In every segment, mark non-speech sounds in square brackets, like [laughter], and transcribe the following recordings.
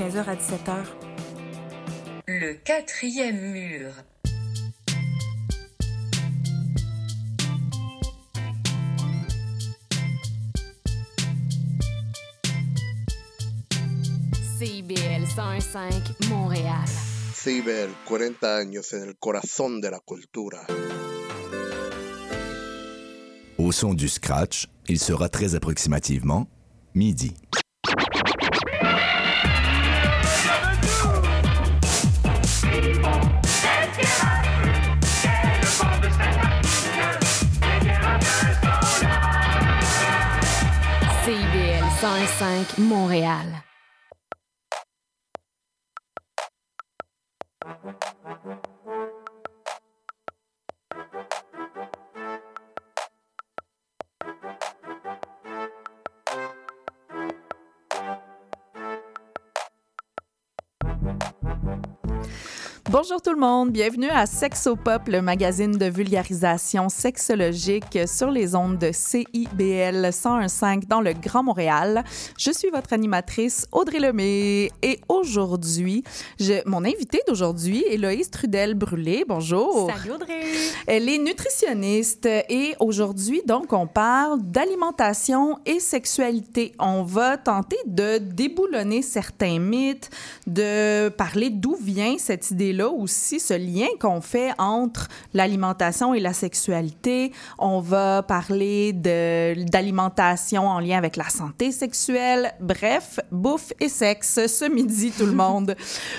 15h à 17h. Le quatrième mur. CIBL 105 Montréal. CIBL, 40 años en el corazón de la cultura. Au son du scratch, il sera très approximativement midi. CIBL 105 Montréal. Bonjour tout le monde, bienvenue à Sexopop, le magazine de vulgarisation sexologique sur les ondes de CIBL 101.5 dans le Grand Montréal. Je suis votre animatrice Audrey Lemay et aujourd'hui, mon invitée d'aujourd'hui, Héloïse Trudel-Brûlé. Bonjour. Salut Audrey! Elle est nutritionniste et aujourd'hui, donc, on parle d'alimentation et sexualité. On va tenter de déboulonner certains mythes, de parler d'où vient cette idée-là aussi, ce lien qu'on fait entre l'alimentation et la sexualité. On va parler d'alimentation en lien avec la santé sexuelle. Bref, bouffe et sexe ce midi, tout le [laughs] monde.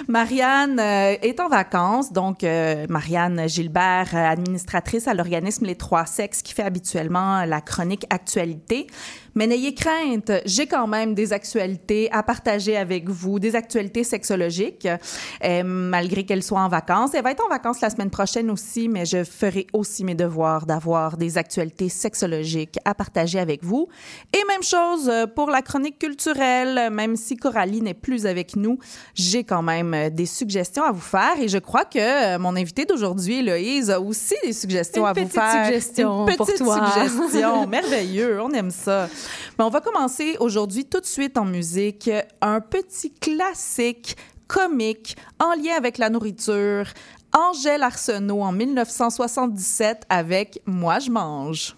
Marianne euh, est en vacances, donc euh, Marianne Gilbert, administratrice à l'organisme Les Trois Sexes, qui fait habituellement la chronique Actualité. Mais n'ayez crainte, j'ai quand même des actualités à partager avec vous, des actualités sexologiques, euh, malgré qu'elle soit en vacances. Elle va être en vacances la semaine prochaine aussi, mais je ferai aussi mes devoirs d'avoir des actualités sexologiques à partager avec vous. Et même chose euh, pour la chronique culturelle, même si Coralie n'est plus avec nous, j'ai quand même euh, des suggestions à vous faire et je crois que euh, mon invité d'aujourd'hui, Héloïse, a aussi des suggestions Une à vous faire. suggestion Une pour petite toi. suggestion. [laughs] Merveilleux, on aime ça. Mais on va commencer aujourd'hui tout de suite en musique. Un petit classique comique en lien avec la nourriture. Angèle Arsenault en 1977 avec Moi je mange.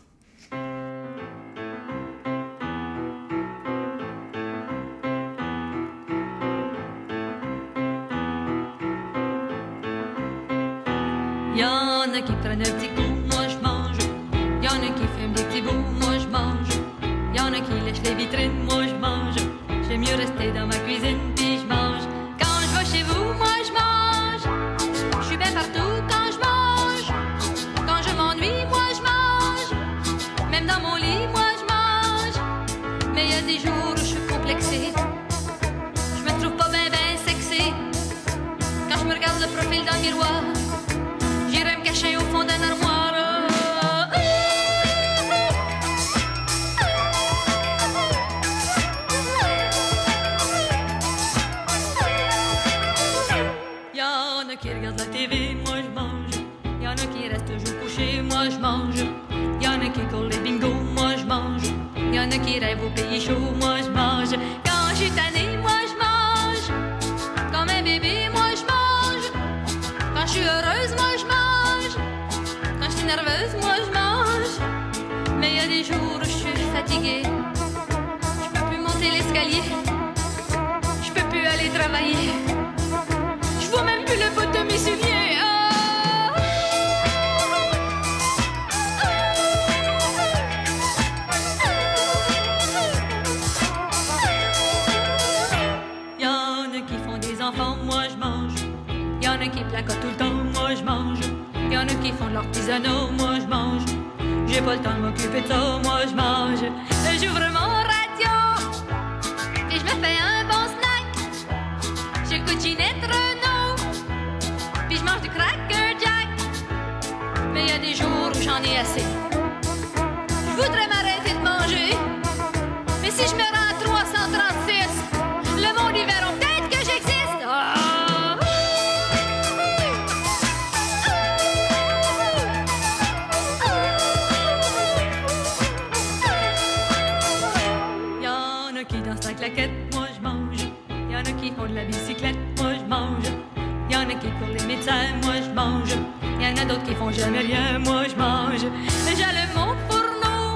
Y'en a qui prennent un petit coup, moi je mange. Y'en a qui fument des petits bouts, moi je mange. Y'en a qui lèchent les vitrines, moi je mange. J'aime mieux rester dans ma cuisine jours où je suis complexée. Je me trouve pas bien ben sexy. Quand je me regarde le profil dans le miroir. J'irai me cacher au fond d'un armoire. A qui rêvent au pays chaud, moi je mange. Quand je suis tannée, moi je mange. Comme un bébé, moi je mange. Quand je suis heureuse, moi je mange. Quand je suis nerveuse, moi je mange. Mais il y a des jours où je suis fatiguée. Je peux plus monter l'escalier. Je peux plus aller travailler. Qui font de l'artisanat, moi je mange. J'ai pas le temps de m'occuper de ça, moi je mange. J'ouvre mon radio et je me fais un bon snack. J'écoute Ginette Renault, puis je mange du Cracker Jack. Mais y a des jours où j'en ai assez. Qui font jamais rien, moi je mange. J'allume mon fourneau,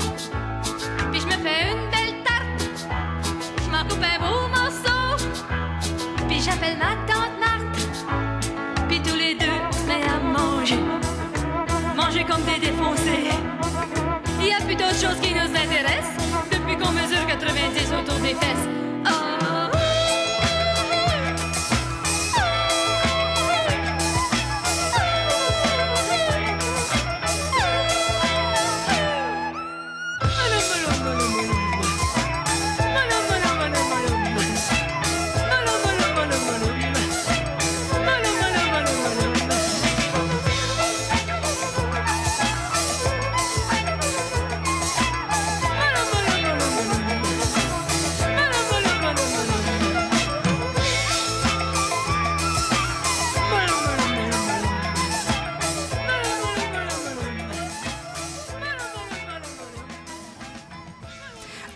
puis je me fais une belle tarte. Je m'en coupe un beau morceau, puis j'appelle ma tante Marthe. Puis tous les deux, on met à manger. Manger comme des défoncés. Il y a plus d'autres choses qui nous intéressent depuis qu'on mesure 90 autour des fesses.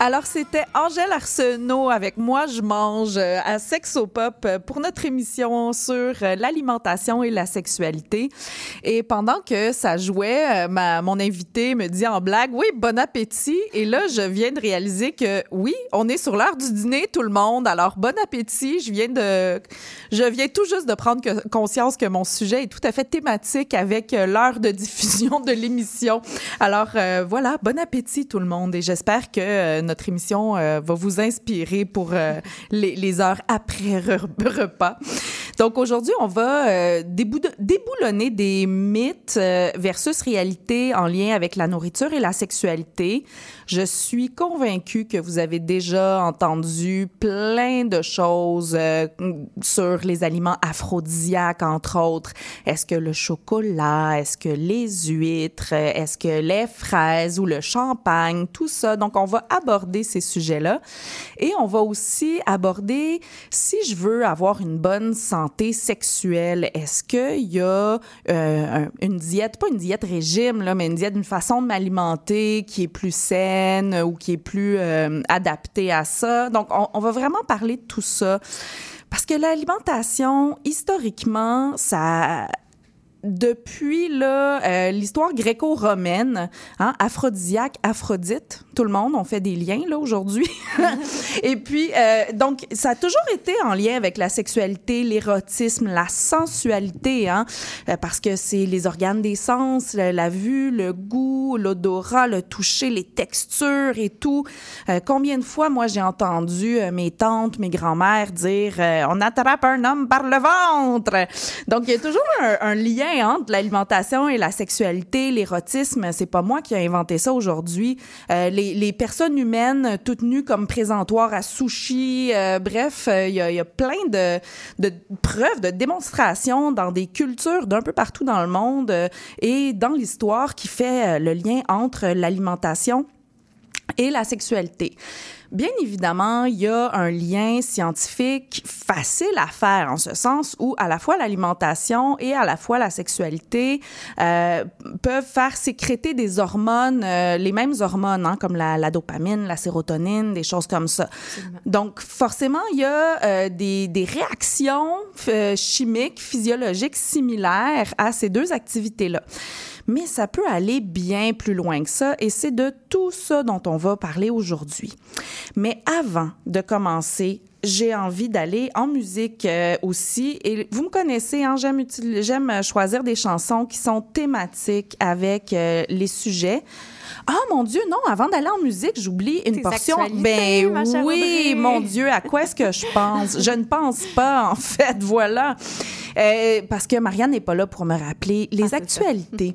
Alors, c'était Angèle Arsenault avec Moi, je mange euh, à Sexopop euh, pour notre émission sur euh, l'alimentation et la sexualité. Et pendant que ça jouait, ma, mon invité me dit en blague, oui, bon appétit. Et là, je viens de réaliser que oui, on est sur l'heure du dîner, tout le monde. Alors, bon appétit. Je viens de, je viens tout juste de prendre conscience que mon sujet est tout à fait thématique avec l'heure de diffusion de l'émission. Alors, euh, voilà, bon appétit tout le monde. Et j'espère que notre émission euh, va vous inspirer pour euh, les, heures après re- repas. Donc aujourd'hui, on va euh, débou- déboulonner des mythes euh, versus réalité en lien avec la nourriture et la sexualité. Je suis convaincue que vous avez déjà entendu plein de choses euh, sur les aliments aphrodisiaques, entre autres. Est-ce que le chocolat, est-ce que les huîtres, est-ce que les fraises ou le champagne, tout ça. Donc, on va aborder ces sujets-là. Et on va aussi aborder si je veux avoir une bonne santé sexuelle, est-ce qu'il y a euh, un- une diète, pas une diète régime, là, mais une diète, une façon de m'alimenter qui est plus saine ou qui est plus euh, adaptée à ça? Donc, on, va vraiment parler de tout ça. Parce que l'alimentation, historiquement, ça depuis euh, l'histoire gréco-romaine, hein, aphrodisiaque, Aphrodite, tout le monde, on fait des liens là aujourd'hui. [laughs] Et puis, euh, donc, ça a toujours été en lien avec la sexualité, l'érotisme, la sensualité, hein, euh, parce que c'est les organes des sens, la, vue, le goût, l'odorat, le toucher, les textures et tout. Euh, combien de fois, moi, j'ai entendu euh, mes tantes, mes grands-mères dire on attrape un homme par le ventre. Donc, il y a toujours un, lien entre l'alimentation et la sexualité, l'érotisme. C'est pas moi qui ai inventé ça aujourd'hui. Les, personnes humaines toutes nues comme présentoirs à sushi, euh, bref, euh, il y, a, plein de, preuves, de démonstrations dans des cultures d'un peu partout dans le monde euh, et dans l'histoire qui fait le lien entre l'alimentation et la sexualité. Bien évidemment, il y a un lien scientifique facile à faire en ce sens où à la fois l'alimentation et à la fois la sexualité euh, peuvent faire sécréter des hormones, euh, les mêmes hormones, hein, comme la, la dopamine, la sérotonine, des choses comme ça. Donc, forcément, il y a euh, des, des réactions euh, chimiques, physiologiques similaires à ces deux activités-là. Mais ça peut aller bien plus loin que ça et c'est de tout ça dont on va parler aujourd'hui. Mais avant de commencer, j'ai envie d'aller en musique euh, aussi. Et vous me connaissez, hein, j'aime, choisir des chansons qui sont thématiques avec euh, les sujets. Ah mon Dieu, non, avant d'aller en musique, j'oublie une Tes portion. ma Ben oui, Audrey. mon Dieu, à quoi est-ce que je pense? Je ne pense pas, en fait, [laughs] voilà. Euh, parce que Marianne n'est pas là pour me rappeler les Ah, actualités.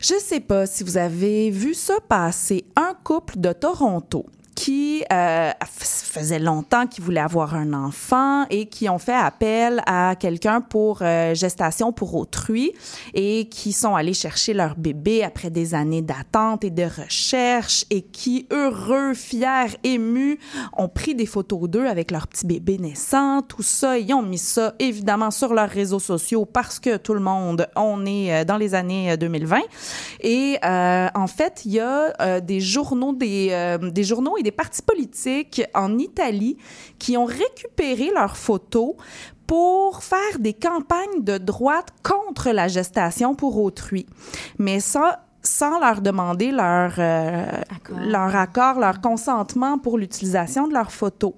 Je sais pas si vous avez vu ça passer. Un couple de Toronto qui euh, f- faisait longtemps qu'ils voulaient avoir un enfant et qui ont fait appel à quelqu'un pour euh, gestation pour autrui et qui sont allés chercher leur bébé après des années d'attente et de recherche et qui, heureux, fiers, émus, ont pris des photos d'eux avec leur petit bébé naissant, tout ça. Ils ont mis ça, évidemment, sur leurs réseaux sociaux parce que tout le monde, on est euh, dans les années euh, 2020. Et euh, en fait, il y a euh, des journaux, des, euh, des journaux des partis politiques en Italie qui ont récupéré leurs photos pour faire des campagnes de droite contre la gestation pour autrui. Mais ça, sans leur demander leur, euh, Accord. leur accord, leur consentement pour l'utilisation de leurs photos.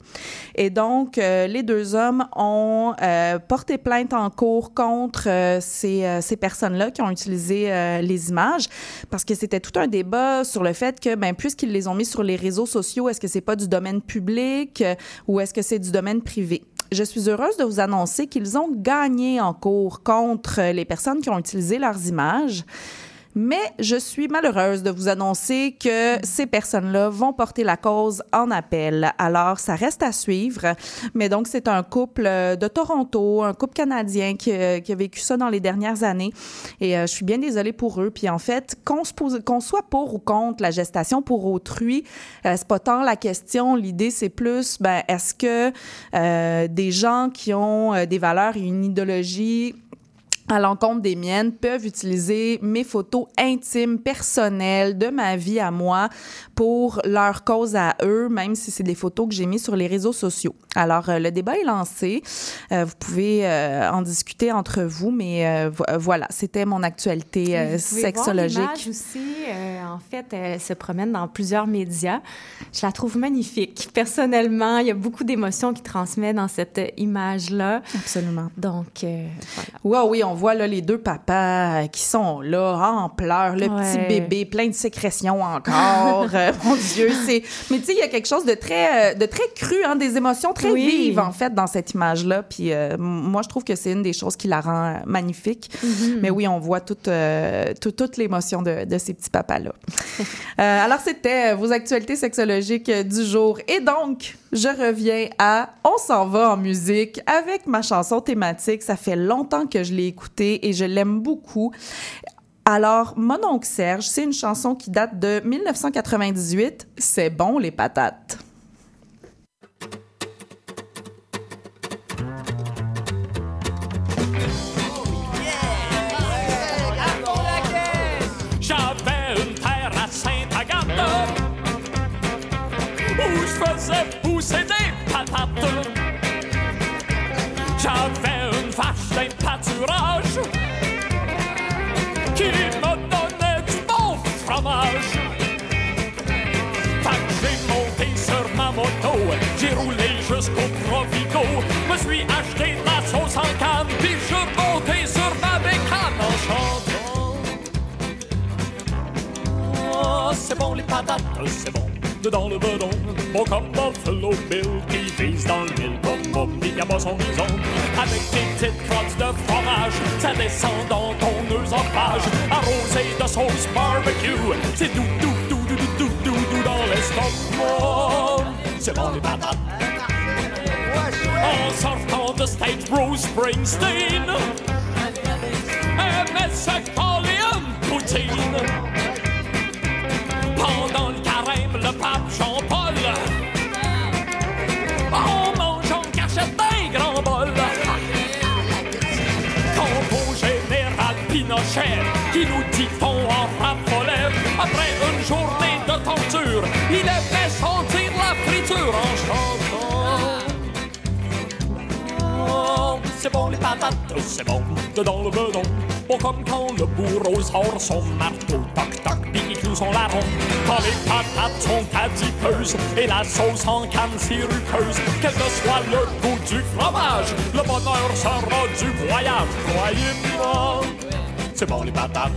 Et donc, euh, les deux hommes ont euh, porté plainte en cours contre euh, ces, euh, ces personnes-là qui ont utilisé euh, les images parce que c'était tout un débat sur le fait que, ben, puisqu'ils les ont mis sur les réseaux sociaux, est-ce que c'est pas du domaine public euh, ou est-ce que c'est du domaine privé? Je suis heureuse de vous annoncer qu'ils ont gagné en cours contre les personnes qui ont utilisé leurs images. Mais je suis malheureuse de vous annoncer que ces personnes-là vont porter la cause en appel. Alors, ça reste à suivre. Mais donc, c'est un couple euh, de Toronto, un couple canadien qui, euh, qui a vécu ça dans les dernières années. Et euh, je suis bien désolée pour eux. Puis en fait, qu'on qu'on soit pour ou contre la gestation pour autrui, euh, c'est pas tant la question. L'idée, c'est plus, ben, est-ce que euh, des gens qui ont euh, des valeurs et une idéologie à l'encontre des miennes peuvent utiliser mes photos intimes, personnelles de ma vie à moi pour leur cause à eux, même si c'est des photos que j'ai mises sur les réseaux sociaux. Alors, euh, le débat est lancé. Euh, vous pouvez euh, en discuter entre vous, mais vo- voilà, c'était mon actualité sexologique. Voir l'image aussi, en fait, elle se promène dans plusieurs médias. Je la trouve magnifique. Personnellement, il y a beaucoup d'émotions qui transmet dans cette image-là. Absolument. Donc, euh, voilà. Oui, on voit là, les deux papas euh, qui sont là en pleurs, le petit bébé plein de sécrétions encore. [laughs] Euh, mon Dieu, c'est. Mais tu sais, il y a quelque chose de très, euh, de très cru, hein, des émotions très Oui. vives en fait dans cette image-là. Puis euh, moi, je trouve que c'est une des choses qui la rend euh, magnifique. Mm-hmm. Mais oui, on voit toute, euh, tout- toute l'émotion de, de ces petits papas-là. [laughs] Euh, alors, c'était euh, vos actualités sexologiques euh, du jour. Et donc, je reviens à On s'en va en musique avec ma chanson thématique. Ça fait longtemps que je l'ai écoutée et je l'aime beaucoup. Alors, Mon oncle Serge, c'est une chanson qui date de 1998. C'est bon, les patates. Je faisais pousser des patates. J'avais une vache d'un pâturage qui me donnait du bon fromage. Fait que j'ai monté sur ma moto, j'ai roulé jusqu'au Provigo, me suis acheté de la sauce en canne, puis je monté sur ma bécane en chantant. Oh, c'est bon les patates, c'est bon. Dedans le bedon, bon comme Buffalo Bill qui vise dans le mille comme Bob Diable son bison. Avec des petites crottes de fromage, ça descend dans ton œsophage. Arrosé de sauce barbecue, c'est doux, doux, doux, doux, doux, doux, doux, dans l'estomac. C'est bon les patates. En sortant de stage Bruce Springsteen, Qui nous dit on en raffolait Après une journée de torture Il a fait sentir la friture en chantant Oh, c'est bon les patates, c'est bon, dedans le bedon. Bon comme quand le bourreau sort son marteau, toc toc, cloue son larron. Quand les patates sont adipeuses et la sauce en canne sirupeuse, quel que soit le goût du fromage, le bonheur sera du voyage, croyez-moi. C'est bon les patates.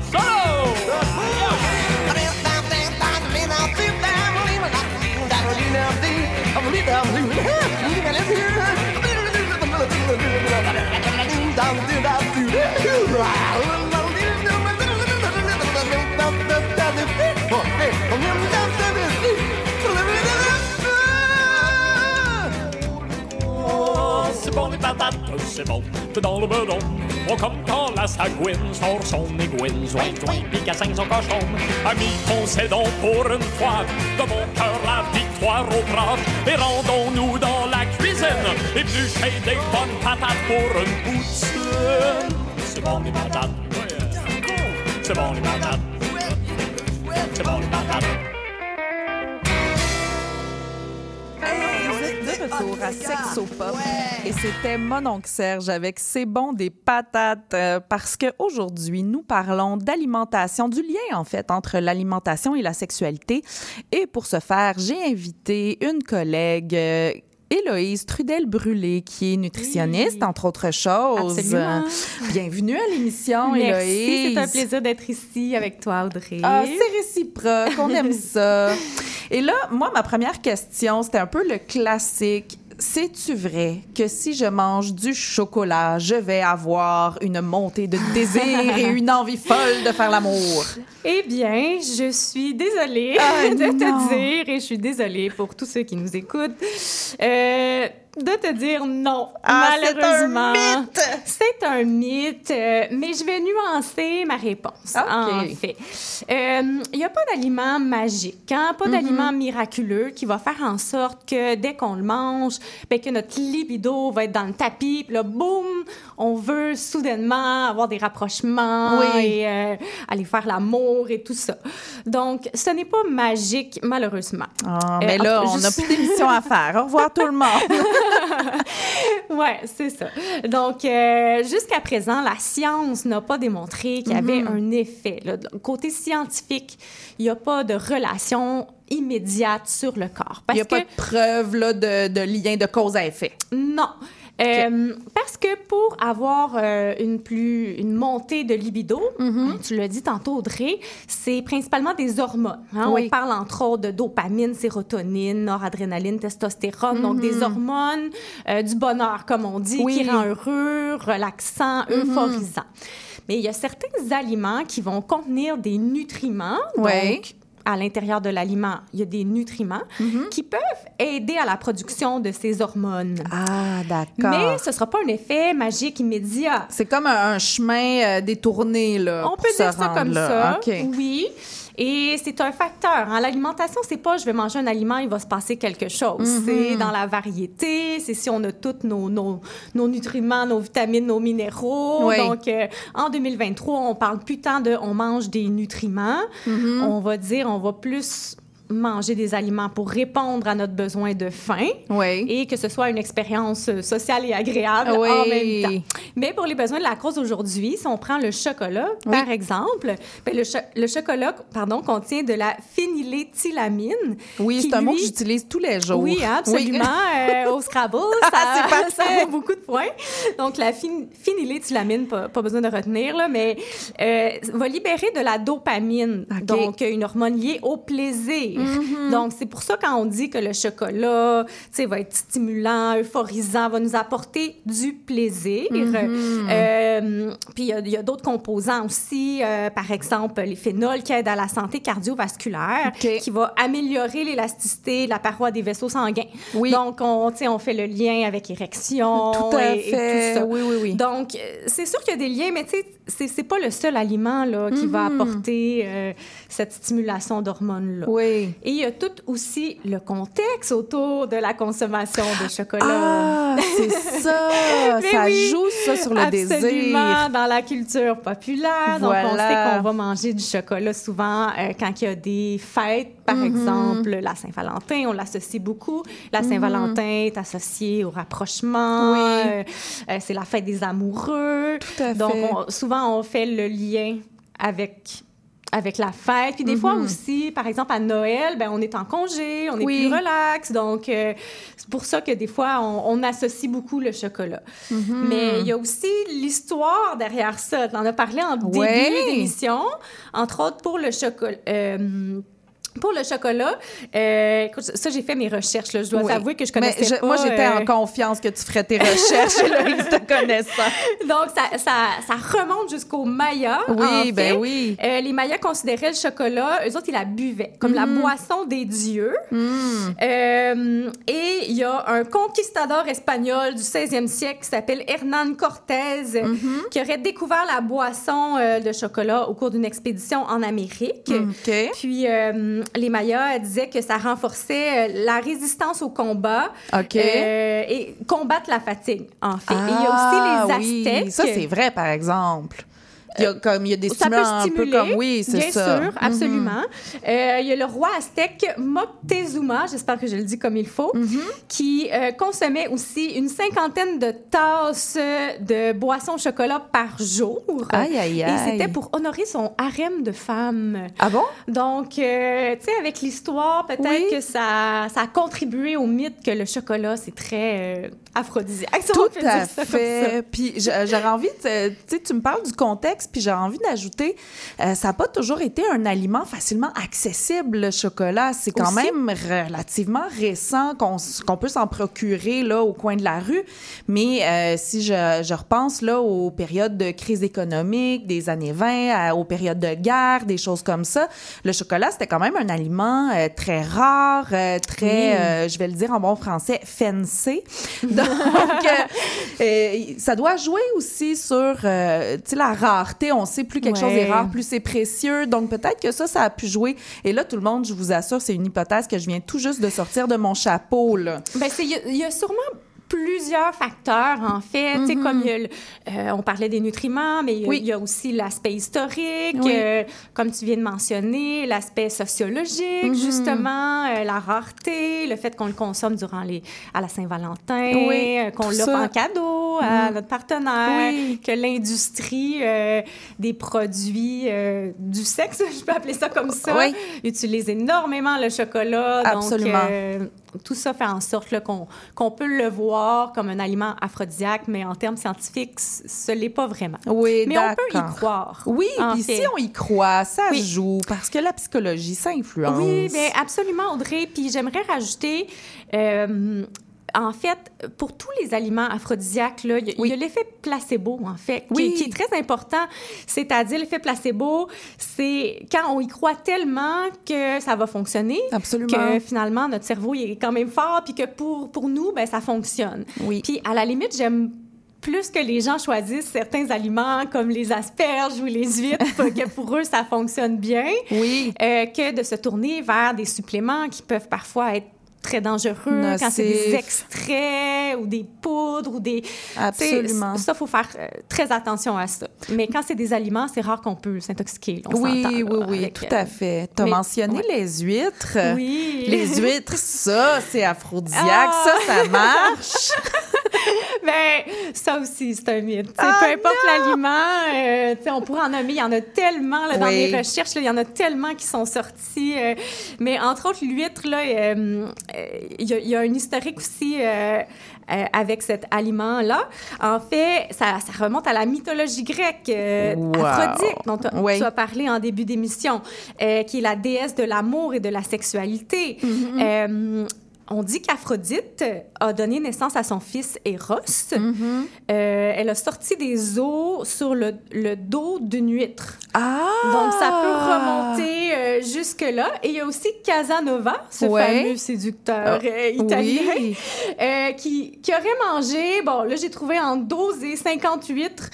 Oh, c'est bon les patates, c'est bon, dans le bedon. Sagouine sort son aiguine, zoin, zoin, pique à cinq son cochon. Amis, concédons pour une fois de mon cœur la victoire au bras. Et rendons-nous dans la cuisine, éplucher des bonnes patates pour une poutine. C'est bon les patates, c'est bon les patates, c'est bon les patates. Retour à Sexo Pop et c'était mon oncle Serge avec C'est bon des patates euh, parce que aujourd'hui nous parlons d'alimentation, du lien en fait entre l'alimentation et la sexualité et pour ce faire j'ai invité une collègue euh, Héloïse Trudel-Brûlé, qui est nutritionniste, Oui. entre autres choses. Absolument. Bienvenue à l'émission, Merci, Héloïse. c'est un plaisir d'être ici avec toi, Audrey. Ah, c'est réciproque, on aime ça. [laughs] Et là, moi, ma première question, c'était un peu le classique. Sais-tu vrai que si je mange du chocolat, je vais avoir une montée de désir et une envie folle de faire l'amour? Eh bien, je suis désolée Ah, [laughs] de non. te dire, et je suis désolée pour tous ceux qui nous écoutent, euh, de te dire non, Ah, c'est un malheureusement. mythe! C'est un mythe, euh, mais je vais nuancer ma réponse, en fait. Il n'y a pas d'aliment magique, hein? Pas d'aliment miraculeux qui va faire en sorte que dès qu'on le mange, ben, que notre libido va être dans le tapis, puis là, boum, on veut soudainement avoir des rapprochements Oui. et euh, aller faire l'amour et tout ça. Donc, ce n'est pas magique, malheureusement. Ah, Euh, mais là, on n'a juste- plus d'émission à faire. Au revoir tout le monde. [laughs] [laughs] Ouais, c'est ça. Donc, euh, jusqu'à présent, la science n'a pas démontré qu'il y avait un effet. là. Côté scientifique, il n'y a pas de relation immédiate sur le corps. Il n'y a que pas de preuve là, de, de lien de cause à effet. non. Euh, Parce que pour avoir euh, une plus une montée de libido, hein, tu l'as dit tantôt Audrey, c'est principalement des hormones. hein. Oui. On parle entre autres de dopamine, sérotonine, noradrénaline, testostérone, donc des hormones euh, du bonheur comme on dit, Oui. qui rend heureux, relaxant, euphorisant. Mais il y a certains aliments qui vont contenir des nutriments, Oui. donc à l'intérieur de l'aliment, il y a des nutriments qui peuvent aider à la production de ces hormones. Ah, d'accord. Mais ce ne sera pas un effet magique immédiat. C'est comme un, un chemin euh, détourné, là. On peut dire ça comme là. ça. Oui. Et c'est un facteur. hein. L'alimentation, c'est pas je vais manger un aliment, il va se passer quelque chose. Mm-hmm. C'est dans la variété, c'est si on a tous nos, nos, nos nutriments, nos vitamines, nos minéraux. Oui. Donc, euh, en 2023, on parle plus tant de on mange des nutriments. Mm-hmm. On va dire on va plus manger des aliments pour répondre à notre besoin de faim Oui. et que ce soit une expérience euh, sociale et agréable Oui. en même temps. Mais pour les besoins de la cause aujourd'hui, si on prend le chocolat, par exemple, ben, le, cho- le chocolat pardon, contient de la phényléthylamine. Oui, c'est un mot que j'utilise tous les jours. Oui, hein, absolument. [laughs] Euh, au Scrabble, ça, [laughs] parfait. ça vaut beaucoup de points. Donc, la phén- phényléthylamine, pas, pas besoin de retenir, là, mais euh, va libérer de la dopamine, donc une hormone liée au plaisir. Mm-hmm. Donc, c'est pour ça quand on dit que le chocolat, tu sais, va être stimulant, euphorisant, va nous apporter du plaisir. Mm-hmm. Euh, puis, il y a, il y a d'autres composants aussi, euh, par exemple, les phénols qui aident à la santé cardiovasculaire, qui va améliorer l'élasticité de la paroi des vaisseaux sanguins. Oui. Donc, on, tu sais, on fait le lien avec érection Tout à et, et fait. tout ça. Oui, oui, oui. Donc, euh, c'est sûr qu'il y a des liens, mais tu sais, c'est- c'est pas le seul aliment là, qui va apporter euh, cette stimulation d'hormones-là. Oui. Et il y a tout aussi le contexte autour de la consommation de chocolat. Ah, c'est [laughs] ça. Ça oui, joue ça sur le Absolument, désir. dans la culture populaire. Donc, on sait qu'on va manger du chocolat souvent euh, quand il y a des fêtes. Par Mm-hmm. exemple, la Saint-Valentin, on l'associe beaucoup. La Saint-Valentin est associée au rapprochement. Oui. Euh, euh, c'est la fête des amoureux. Tout à Donc, fait. on- souvent, on fait le lien avec avec la fête. Puis des fois aussi, par exemple, à Noël, ben, on est en congé, on est Mm-hmm. Oui. plus relax. Donc, euh, c'est pour ça que des fois, on, on associe beaucoup le chocolat. Mm-hmm. Mais il y a aussi l'histoire derrière ça. Tu en as parlé en Ouais. début d'émission, entre autres pour le chocolat. euh, pour le chocolat, euh, écoute, ça, j'ai fait mes recherches. Là. Je dois Oui. t'avouer que je Mais connaissais je- pas. moi, j'étais euh, en confiance que tu ferais tes recherches, Héloïse, [laughs] te connaissant. Donc, ça, ça, ça remonte jusqu'au Maya. Oui, en ben oui. Euh, les Mayas considéraient le chocolat, eux autres, ils la buvaient comme Mm. la boisson des dieux. Euh, et il y a un conquistador espagnol du 16e siècle qui s'appelle Hernán Cortés, Mm-hmm. qui aurait découvert la boisson euh, de chocolat au cours d'une expédition en Amérique. OK. Puis euh, les Mayas disaient que ça renforçait euh, la résistance au combat euh, et combattre la fatigue, en fait. et il y Ah, a aussi les oui. Aztèques. Ça, c'est vrai, par exemple. Il y a, comme, il y a des Ça peut stimulants un peu stimuler, comme... Oui, c'est bien ça. sûr, absolument. Euh, il y a le roi aztèque Moctezuma, j'espère que je le dis comme il faut, Mm-hmm. qui euh, consommait aussi une cinquantaine de tasses de boissons au chocolat par jour. Aïe, aïe, Et aïe. c'était pour honorer son harem de femmes. Ah bon? Donc, euh, tu sais, avec l'histoire, peut-être Oui. que ça, ça a contribué au mythe que le chocolat, c'est très aphrodisiaque. Tout à fait. Puis j'a- j'aurais envie, tu sais, tu me parles du contexte, puis j'aurais envie d'ajouter, euh, ça n'a pas toujours été un aliment facilement accessible, le chocolat. C'est quand Aussi. même relativement récent qu'on peut s'en procurer là au coin de la rue. Mais euh, si je, je repense là aux périodes de crise économique des années 20, à- aux périodes de guerre, des choses comme ça, le chocolat c'était quand même un aliment euh, très rare, très, je vais le dire en bon français, fancy. Donc, [laughs] ça doit jouer aussi sur euh, la rareté. On sait plus quelque chose est rare, plus c'est précieux. Donc, peut-être que ça, ça a pu jouer. Et là, tout le monde, je vous assure, c'est une hypothèse que je viens tout juste de sortir de mon chapeau. Là. Ben, y, il y a sûrement plusieurs facteurs, en fait. Tu sais, comme il y a le- euh, on parlait des nutriments, mais il y a, Oui. il y a aussi l'aspect historique, Oui. euh, comme tu viens de mentionner, l'aspect sociologique, justement, euh, la rareté, le fait qu'on le consomme durant les, à la Saint-Valentin, Oui, qu'on l'offre en cadeau à notre partenaire, Oui. que l'industrie des produits du sexe, [laughs] je peux appeler ça comme ça, utilise énormément le chocolat. Absolument. Donc, tout ça fait en sorte qu'on qu'on peut le voir comme un aliment aphrodisiaque, mais en termes scientifiques, ce l'est pas vraiment. Oui, Mais on peut y croire. Oui, puis si on y croit, ça Oui. joue parce que la psychologie, ça influence. Oui, bien, absolument, Audrey. Puis j'aimerais rajouter, euh, en fait, pour tous les aliments aphrodisiaques, là, il y a- il Oui. y a l'effet placebo, en fait, qui- est très important. C'est-à-dire, l'effet placebo, c'est quand on y croit tellement que ça va fonctionner, Absolument. que finalement, notre cerveau il est quand même fort, puis que pour, pour nous, ben, ça fonctionne. Oui. Puis à la limite, j'aime plus que les gens choisissent certains aliments comme les asperges ou les huîtres, [laughs] que pour eux, ça fonctionne bien Oui. euh, que de se tourner vers des suppléments qui peuvent parfois être très dangereux quand c'est des extraits ou des poudres ou des... Absolument. Ça, il faut faire euh, très attention à ça. Mais quand c'est des aliments, c'est rare qu'on peut s'intoxiquer. Oui, oui, là, oui, avec, tout euh, à fait. Tu as mais- mentionné ouais. les huîtres. Oui. Les huîtres, ça, c'est aphrodisiaque. Ah! Ça, ça marche. [laughs] Ben, ça aussi, c'est un mythe. Ah, peu importe l'aliment, euh, tu sais, on pourrait en nommer. Il y en a tellement là, dans Oui. mes recherches. là, il y en a tellement qui sont sortis. euh, mais entre autres, l'huître, là, euh, il y, a- il y a un historique aussi euh, euh, avec cet aliment-là. En fait, ça, ça remonte à la mythologie grecque. euh, Wow. Aphrodite, dont tu Oui. tu as parlé en début d'émission, euh, qui est la déesse de l'amour et de la sexualité. Mm-hmm. Euh, on dit qu'Aphrodite a donné naissance à son fils Eros. Mm-hmm. Euh, elle a sorti des os sur le, le dos d'une huître. Ah! Donc, ça peut remonter euh, jusque-là. Et il y a aussi Casanova, ce Ouais. fameux séducteur Ah, euh, italien, oui. qui, qui aurait mangé, bon, là, j'ai trouvé en 12 et 50 huîtres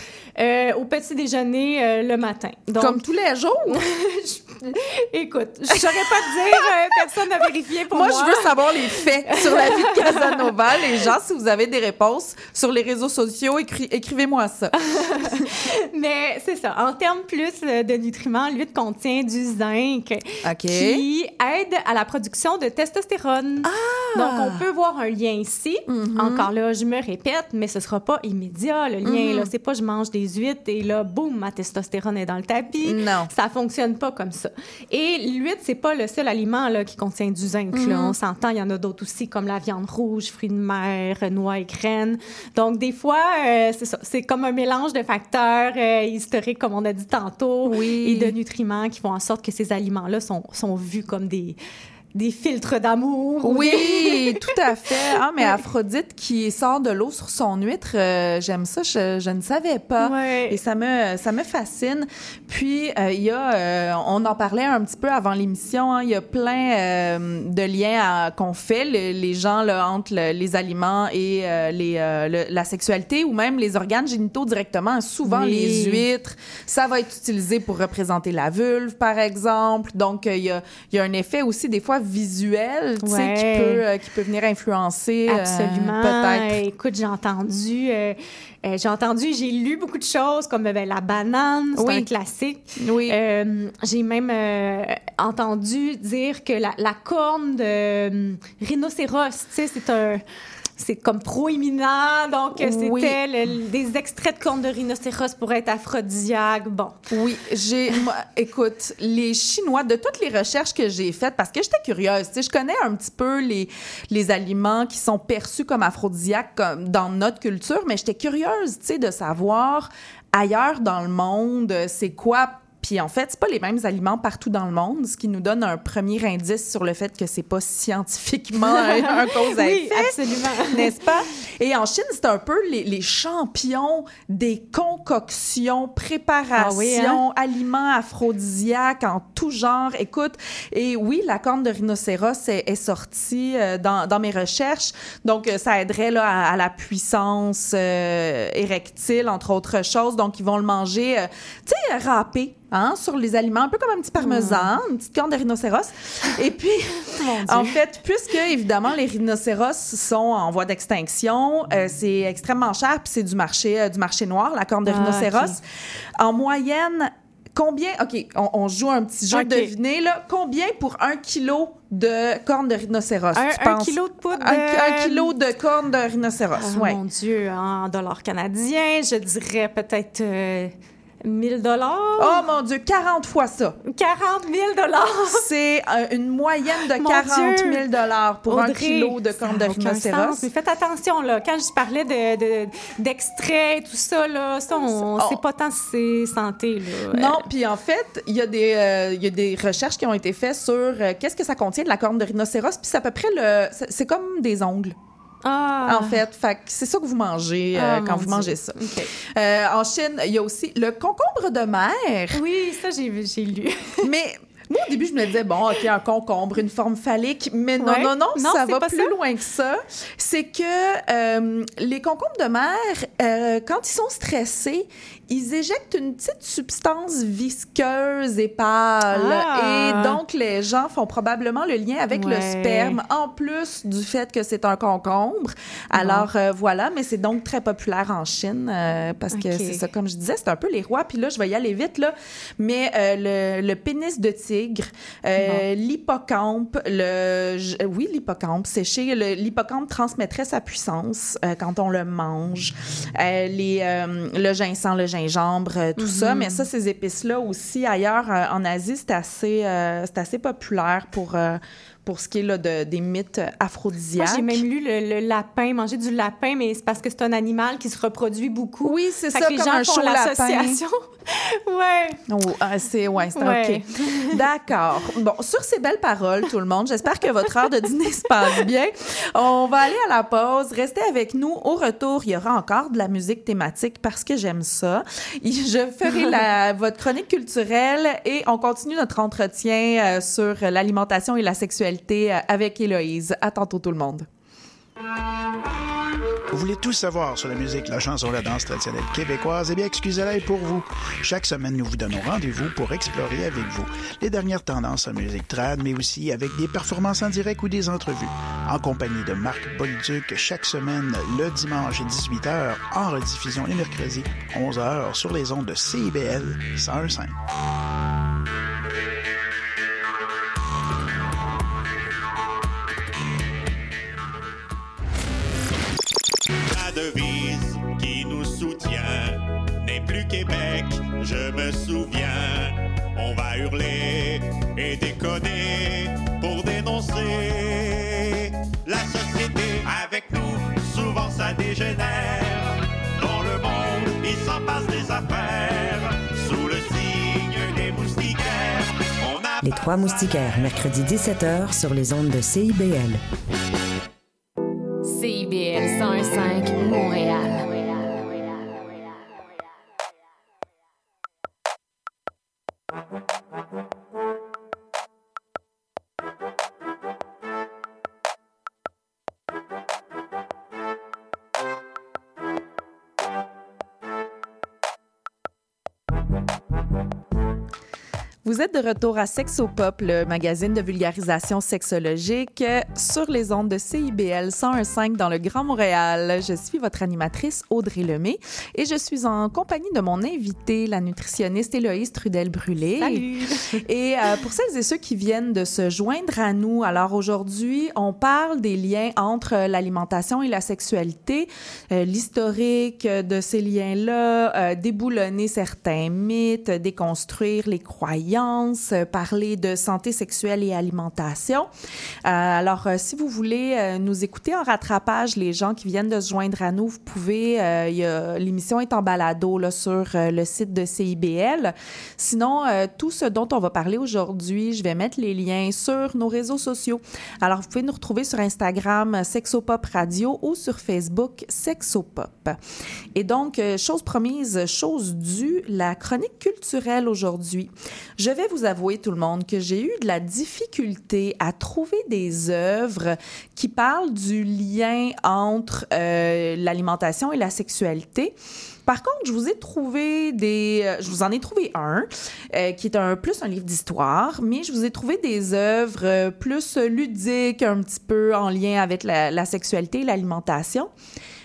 au petit déjeuner le matin. Donc, Comme tous les jours? [laughs] [laughs] [laughs] écoute, je saurais pas te dire, euh, personne n'a vérifié pour moi. Moi, je veux savoir les faits sur la vie de Casanova. Les gens, si vous avez des réponses sur les réseaux sociaux, écri- écrivez-moi ça. [laughs] Mais c'est ça. En termes plus euh, de nutriments, l'huître contient du zinc OK. qui aide à la production de testostérone. Ah! Donc, on peut voir un lien ici. Mm-hmm. Encore là, je me répète, mais ce sera pas immédiat, le lien. Mm-hmm. là. C'est pas je mange des huîtres et là, boum, ma testostérone est dans le tapis. Non. Ça fonctionne pas comme ça. Et l'huître, c'est pas le seul aliment là, qui contient du zinc. Là. On s'entend, il y en a d'autres aussi, comme la viande rouge, fruits de mer, noix et graines. Donc, des fois, euh, c'est ça. C'est comme un mélange de facteurs euh, historiques, comme on a dit tantôt, Oui. et de nutriments qui font en sorte que ces aliments-là sont, sont vus comme des, des filtres d'amour. Oui, tout à fait. Ah, mais [laughs] Aphrodite qui sort de l'eau sur son huître, euh, j'aime ça, je, je ne savais pas. Ouais. Et ça me, ça me fascine. Puis, euh, il y a, euh, on en parlait un petit peu avant l'émission, hein, il y a plein de liens qu'on fait, le- les gens, là, entre le- les aliments et les, le- la sexualité ou même les organes génitaux directement. Souvent, Oui. les huîtres, ça va être utilisé pour représenter la vulve, par exemple. Donc, il y, a, il y a un effet aussi, des fois, visuel, tu sais, Ouais. qui, peut, euh, qui peut venir influencer. euh, Absolument. Peut-être. Écoute, j'ai entendu, euh, j'ai entendu, j'ai lu beaucoup de choses comme ben, la banane, c'est Oui. un classique. Oui. Euh, j'ai même euh, entendu dire que la, la corne de rhinocéros, tu sais, c'est un. C'est comme proéminent, donc euh, c'était Oui. des extraits de corne de rhinocéros pour être aphrodisiaque. Bon. Oui, j'ai. Écoute, les Chinois, de toutes les recherches que j'ai faites, parce que j'étais curieuse, tu sais, je connais un petit peu les, les aliments qui sont perçus comme aphrodisiaques comme dans notre culture, mais j'étais curieuse, tu sais, de savoir ailleurs dans le monde, c'est quoi. Puis en fait, c'est pas les mêmes aliments partout dans le monde, ce qui nous donne un premier indice sur le fait que c'est pas scientifiquement [laughs] un, un cause à Oui, effet absolument. [laughs] n'est-ce pas? Et en Chine, c'est un peu les, les champions des concoctions, préparations, Ah oui, hein? aliments aphrodisiaques en tout genre. Écoute, et oui, la corne de rhinocéros est, est sortie euh, dans, dans mes recherches. Donc, euh, ça aiderait là, à, à la puissance euh, érectile, entre autres choses. Donc, ils vont le manger, euh, tu sais, râpé. Hein, sur les aliments, un peu comme un petit parmesan, une petite corne de rhinocéros. Et puis, [laughs] en fait, puisque évidemment les rhinocéros sont en voie d'extinction, euh, c'est extrêmement cher, puis c'est du marché euh, du marché noir, la corne de Ah, rhinocéros. En moyenne, combien Ok, on, on joue un petit jeu de deviner là. Combien pour un kilo de corne de rhinocéros Un, tu un penses? kilo de poudre. Un, de- un kilo de corne de rhinocéros, Oh ouais. mon Dieu, en dollars canadiens, je dirais peut-être euh, 1000 dollars. Oh mon Dieu, 40 fois ça. 40 000 dollars. C'est euh, une moyenne de Mon 40 Dieu. 000 dollars pour un kilo de ça corne de rhinocéros. Mais faites attention, là. Quand je parlais de, de- d'extraits, tout ça, là, ça, on Oh. sait pas tant si c'est santé, là. Non, puis en fait, il y, a des, euh, il y a des recherches qui ont été faites sur euh, qu'est-ce que ça contient de la corne de rhinocéros, puis c'est à peu près le. C'est comme des ongles, Ah. en fait. C'est ça que vous mangez euh, Ah, quand vous Dieu. mangez ça. Euh, en Chine, il y a aussi le concombre de mer, Oui, ça, j'ai, lu. [laughs] mais. Moi, au début, je me disais, bon, OK, un concombre, une forme phallique, mais non, Ouais. non, non, Non, ça va pas plus ça? loin que ça. C'est que euh, les concombres de mer, euh, quand ils sont stressés, ils éjectent une petite substance visqueuse et pâle. Ah. Et donc, les gens font probablement le lien avec le sperme, en plus du fait que c'est un concombre. Alors, euh, voilà, mais c'est donc très populaire en Chine, euh, parce que c'est ça, comme je disais, c'est un peu les rois. Puis là, je vais y aller vite, là. Mais euh, le, le pénis de tigre, euh, l'hippocampe, le... Oui, l'hippocampe, séché. L'hippocampe transmettrait sa puissance euh, quand on le mange. Euh, les, euh, le ginseng, le gingembre, euh, tout ça. Mhm. Mais ça, ces épices-là aussi, ailleurs euh, en Asie, c'est assez, euh, assez populaire pour, euh, pour ce qui est là, de, des mythes aphrodisiaques. j'ai même lu le, le lapin, manger du lapin, mais c'est parce que c'est un animal qui se reproduit beaucoup. Oui, c'est ça, que les comme gens un font l'association. [laughs] ouais. Oh, ah, c'est ouais, Ouais. OK. [laughs] D'accord. Bon, sur ces belles paroles, tout le monde, j'espère que votre heure de dîner se passe bien. On va aller à la pause. Restez avec nous. Au retour, il y aura encore de la musique thématique parce que j'aime ça. Je ferai la, [laughs] votre chronique culturelle et on continue notre entretien euh, sur l'alimentation et la sexualité euh, avec Héloïse. À tantôt, tout le monde. Vous voulez tout savoir sur la musique, la chanson, la danse traditionnelle québécoise? Eh bien, excusez-la est pour vous. Chaque semaine, nous vous donnons rendez-vous pour explorer avec vous les dernières tendances en musique trad, mais aussi avec des performances en direct ou des entrevues. En compagnie de Marc Bolduc, chaque semaine, le dimanche à 18h, en rediffusion les mercredis, 11h, sur les ondes de CIBL 101.5. Trois Moustiquaires, mercredi 17h sur les ondes de CIBL. CIBL retour à Sexopop, le magazine de vulgarisation sexologique sur les ondes de CIBL 101.5 dans le Grand Montréal. Je suis votre animatrice Audrey Lemay et je suis en compagnie de mon invitée, la nutritionniste Héloïse Trudel-Brûlé. Salut! Et euh, pour celles et ceux qui viennent de se joindre à nous, alors aujourd'hui, on parle des liens entre l'alimentation et la sexualité, euh, l'historique de ces liens-là, euh, déboulonner certains mythes, déconstruire les croyances euh, parler de santé sexuelle et alimentation. Euh, alors, euh, si vous voulez nous écouter en rattrapage, les gens qui viennent de se joindre à nous, vous pouvez, l'émission est en balado là, sur le site de CIBL. Sinon, tout ce dont on va parler aujourd'hui, je vais mettre les liens sur nos réseaux sociaux. Alors, vous pouvez nous retrouver sur Instagram Sexopop Radio ou sur Facebook Sexopop. Et donc, chose promise, chose due, la chronique culturelle aujourd'hui. Je vais vous avouer, tout le monde, que j'ai eu de la difficulté à trouver des œuvres qui parlent du lien entre euh, l'alimentation et la sexualité. Par contre, je vous ai trouvé des, euh, je vous en ai trouvé un euh, qui est un plus un livre d'histoire, mais je vous ai trouvé des œuvres plus ludiques, un petit peu en lien avec la, la sexualité et l'alimentation.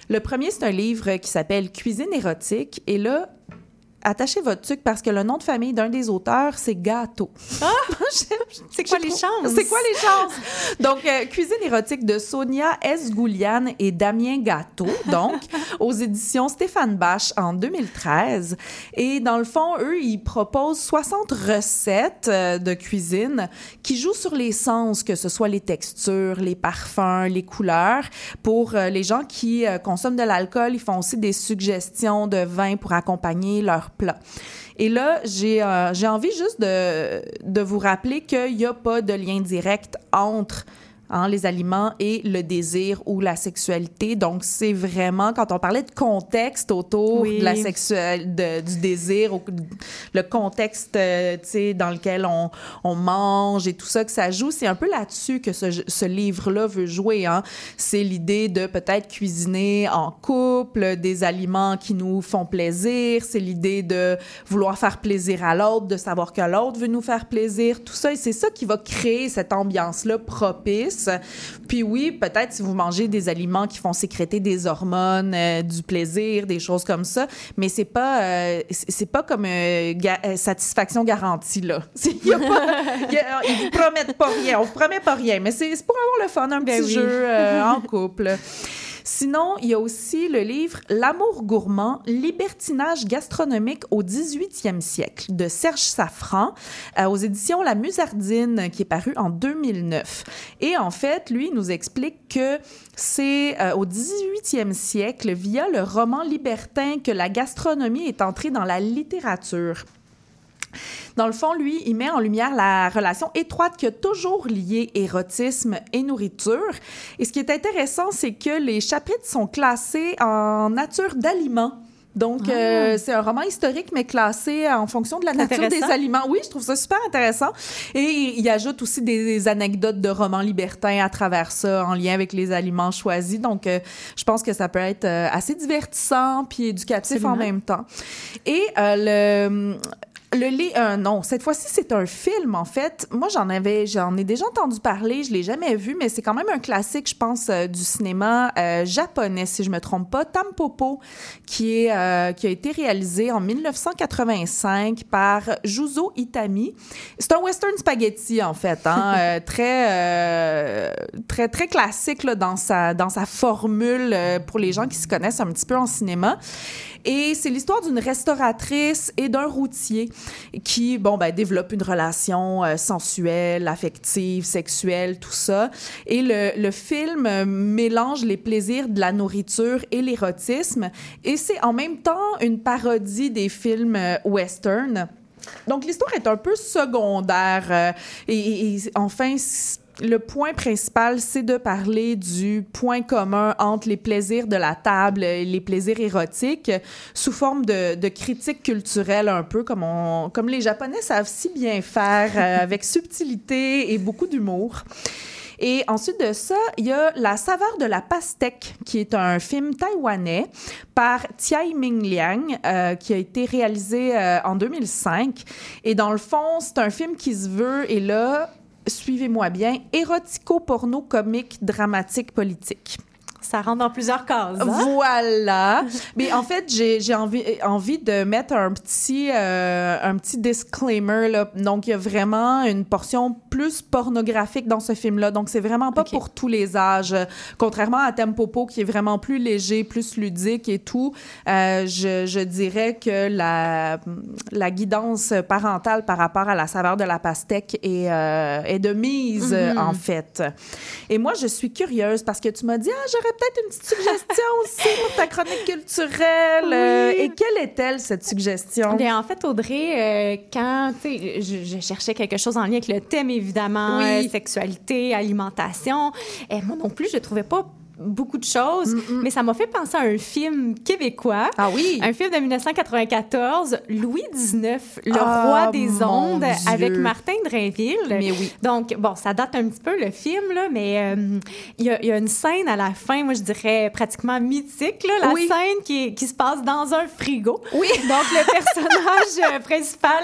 Le premier, c'est un livre qui s'appelle Cuisine érotique, et là, attachez votre truc parce que le nom de famille d'un des auteurs, c'est Gâteau. [laughs] C'est quoi les chances? C'est quoi les chances? Donc, euh, Cuisine érotique de Sonia S. Goulian et Damien Gâteau, donc, [laughs] aux éditions Stéphane Bach en 2013. Et dans le fond, eux, ils proposent 60 recettes euh, de cuisine qui jouent sur les sens, que ce soit les textures, les parfums, les couleurs. Pour euh, les gens qui consomment de l'alcool, ils font aussi des suggestions de vin pour accompagner leur Et là, j'ai euh, j'ai envie juste de, de vous rappeler qu'il n'y a pas de lien direct entre hein, les aliments et le désir ou la sexualité. Donc, c'est vraiment, quand on parlait de contexte autour Oui. de la sexuelle, de- du désir, ou le contexte, euh, tu sais, dans lequel on, on mange et tout ça, que ça joue, c'est un peu là-dessus que ce, ce livre-là veut jouer. Hein. C'est l'idée de peut-être cuisiner en couple, des aliments qui nous font plaisir, c'est l'idée de vouloir faire plaisir à l'autre, de savoir que l'autre veut nous faire plaisir, tout ça. Et c'est ça qui va créer cette ambiance-là propice. Puis oui, peut-être si vous mangez des aliments qui font sécréter des hormones, euh, du plaisir, des choses comme ça, mais c'est pas, euh, c'est pas comme euh, ga- euh, satisfaction garantie, là. [laughs] Y a pas- y a- ils vous promettent pas rien, on vous promet pas rien, mais c'est pour avoir le fun, un Ben petit oui. jeu en [laughs] couple. Sinon, il y a aussi le livre L'amour gourmand, libertinage gastronomique au 18e siècle de Serge Safran euh, aux éditions La Musardine qui est paru en 2009. Et en fait, lui il nous explique que c'est euh, au 18e siècle via le roman libertin que la gastronomie est entrée dans la littérature. Dans le fond, lui, il met en lumière la relation étroite qui a toujours lié érotisme et nourriture. Et ce qui est intéressant, c'est que les chapitres sont classés en nature d'aliments. Donc, euh, c'est un roman historique, mais classé en fonction de la nature des aliments. Oui, je trouve ça super intéressant. Et il ajoute aussi des, des anecdotes de romans libertins à travers ça, en lien avec les aliments choisis. Donc, euh, je pense que ça peut être euh, assez divertissant puis éducatif en même temps. Et euh, le... Le lit, euh, non, cette fois-ci, c'est un film, en fait. Moi, j'en avais, j'en ai déjà entendu parler, je l'ai jamais vu, mais c'est quand même un classique, je pense, euh, du cinéma euh, japonais, si je me trompe pas, Tampopo, qui, est, euh, qui a été réalisé en 1985 par Juzo Itami. C'est un western spaghetti, en fait, hein, [laughs] euh, très, euh, très, très classique là, dans, sa, dans sa formule euh, pour les gens qui se connaissent un petit peu en cinéma. Et c'est l'histoire d'une restauratrice et d'un routier qui, bon, ben, développent une relation euh, sensuelle, affective, sexuelle, tout ça. Et le, le film euh, mélange les plaisirs de la nourriture et l'érotisme. Et c'est en même temps une parodie des films euh, western. Donc, l'histoire est un peu secondaire. euh, et, et- et enfin, le point principal, c'est de parler du point commun entre les plaisirs de la table et les plaisirs érotiques sous forme de, de critique culturelle un peu comme, on, comme les Japonais savent si bien faire euh, [laughs] avec subtilité et beaucoup d'humour. Et ensuite de ça, il y a La saveur de la pastèque, qui est un film taïwanais par Tsai Ming Liang, euh, qui a été réalisé euh, en 2005. Et dans le fond, c'est un film qui se veut, et là, suivez-moi bien, érotico-porno-comique, dramatique, politique. Ça rentre dans plusieurs cases. hein? Voilà. Mais en fait, j'ai j'ai envie, envie de mettre un petit, euh, un petit disclaimer. Là. Donc, il y a vraiment une portion plus pornographique dans ce film-là. Donc, c'est vraiment pas pour tous les âges. Contrairement à Tempopo, qui est vraiment plus léger, plus ludique et tout, euh, je, je dirais que la, la guidance parentale par rapport à la saveur de la pastèque est, euh, est de mise, Mhm. en fait. Et moi, je suis curieuse parce que tu m'as dit, ah, j'aurais peut-être une petite suggestion aussi pour ta chronique culturelle. Euh, et quelle est-elle, cette suggestion? Bien, en fait, Audrey, euh, quand tu sais, je, je cherchais quelque chose en lien avec le thème, évidemment, Oui. euh, sexualité, alimentation, et moi non plus, je trouvais pas beaucoup de choses, mais ça m'a fait penser à un film québécois. Ah oui? Un film de 1994, Louis XIX, le Ah, roi des ondes, Dieu. avec Martin Drainville. Mais oui. Donc, bon, ça date un petit peu, le film, là, mais euh, il y, a- il y a une scène à la fin, moi, je dirais pratiquement mythique, là, la Oui. scène qui, est- qui se passe dans un frigo. Oui. [laughs] Donc, le personnage euh, principal,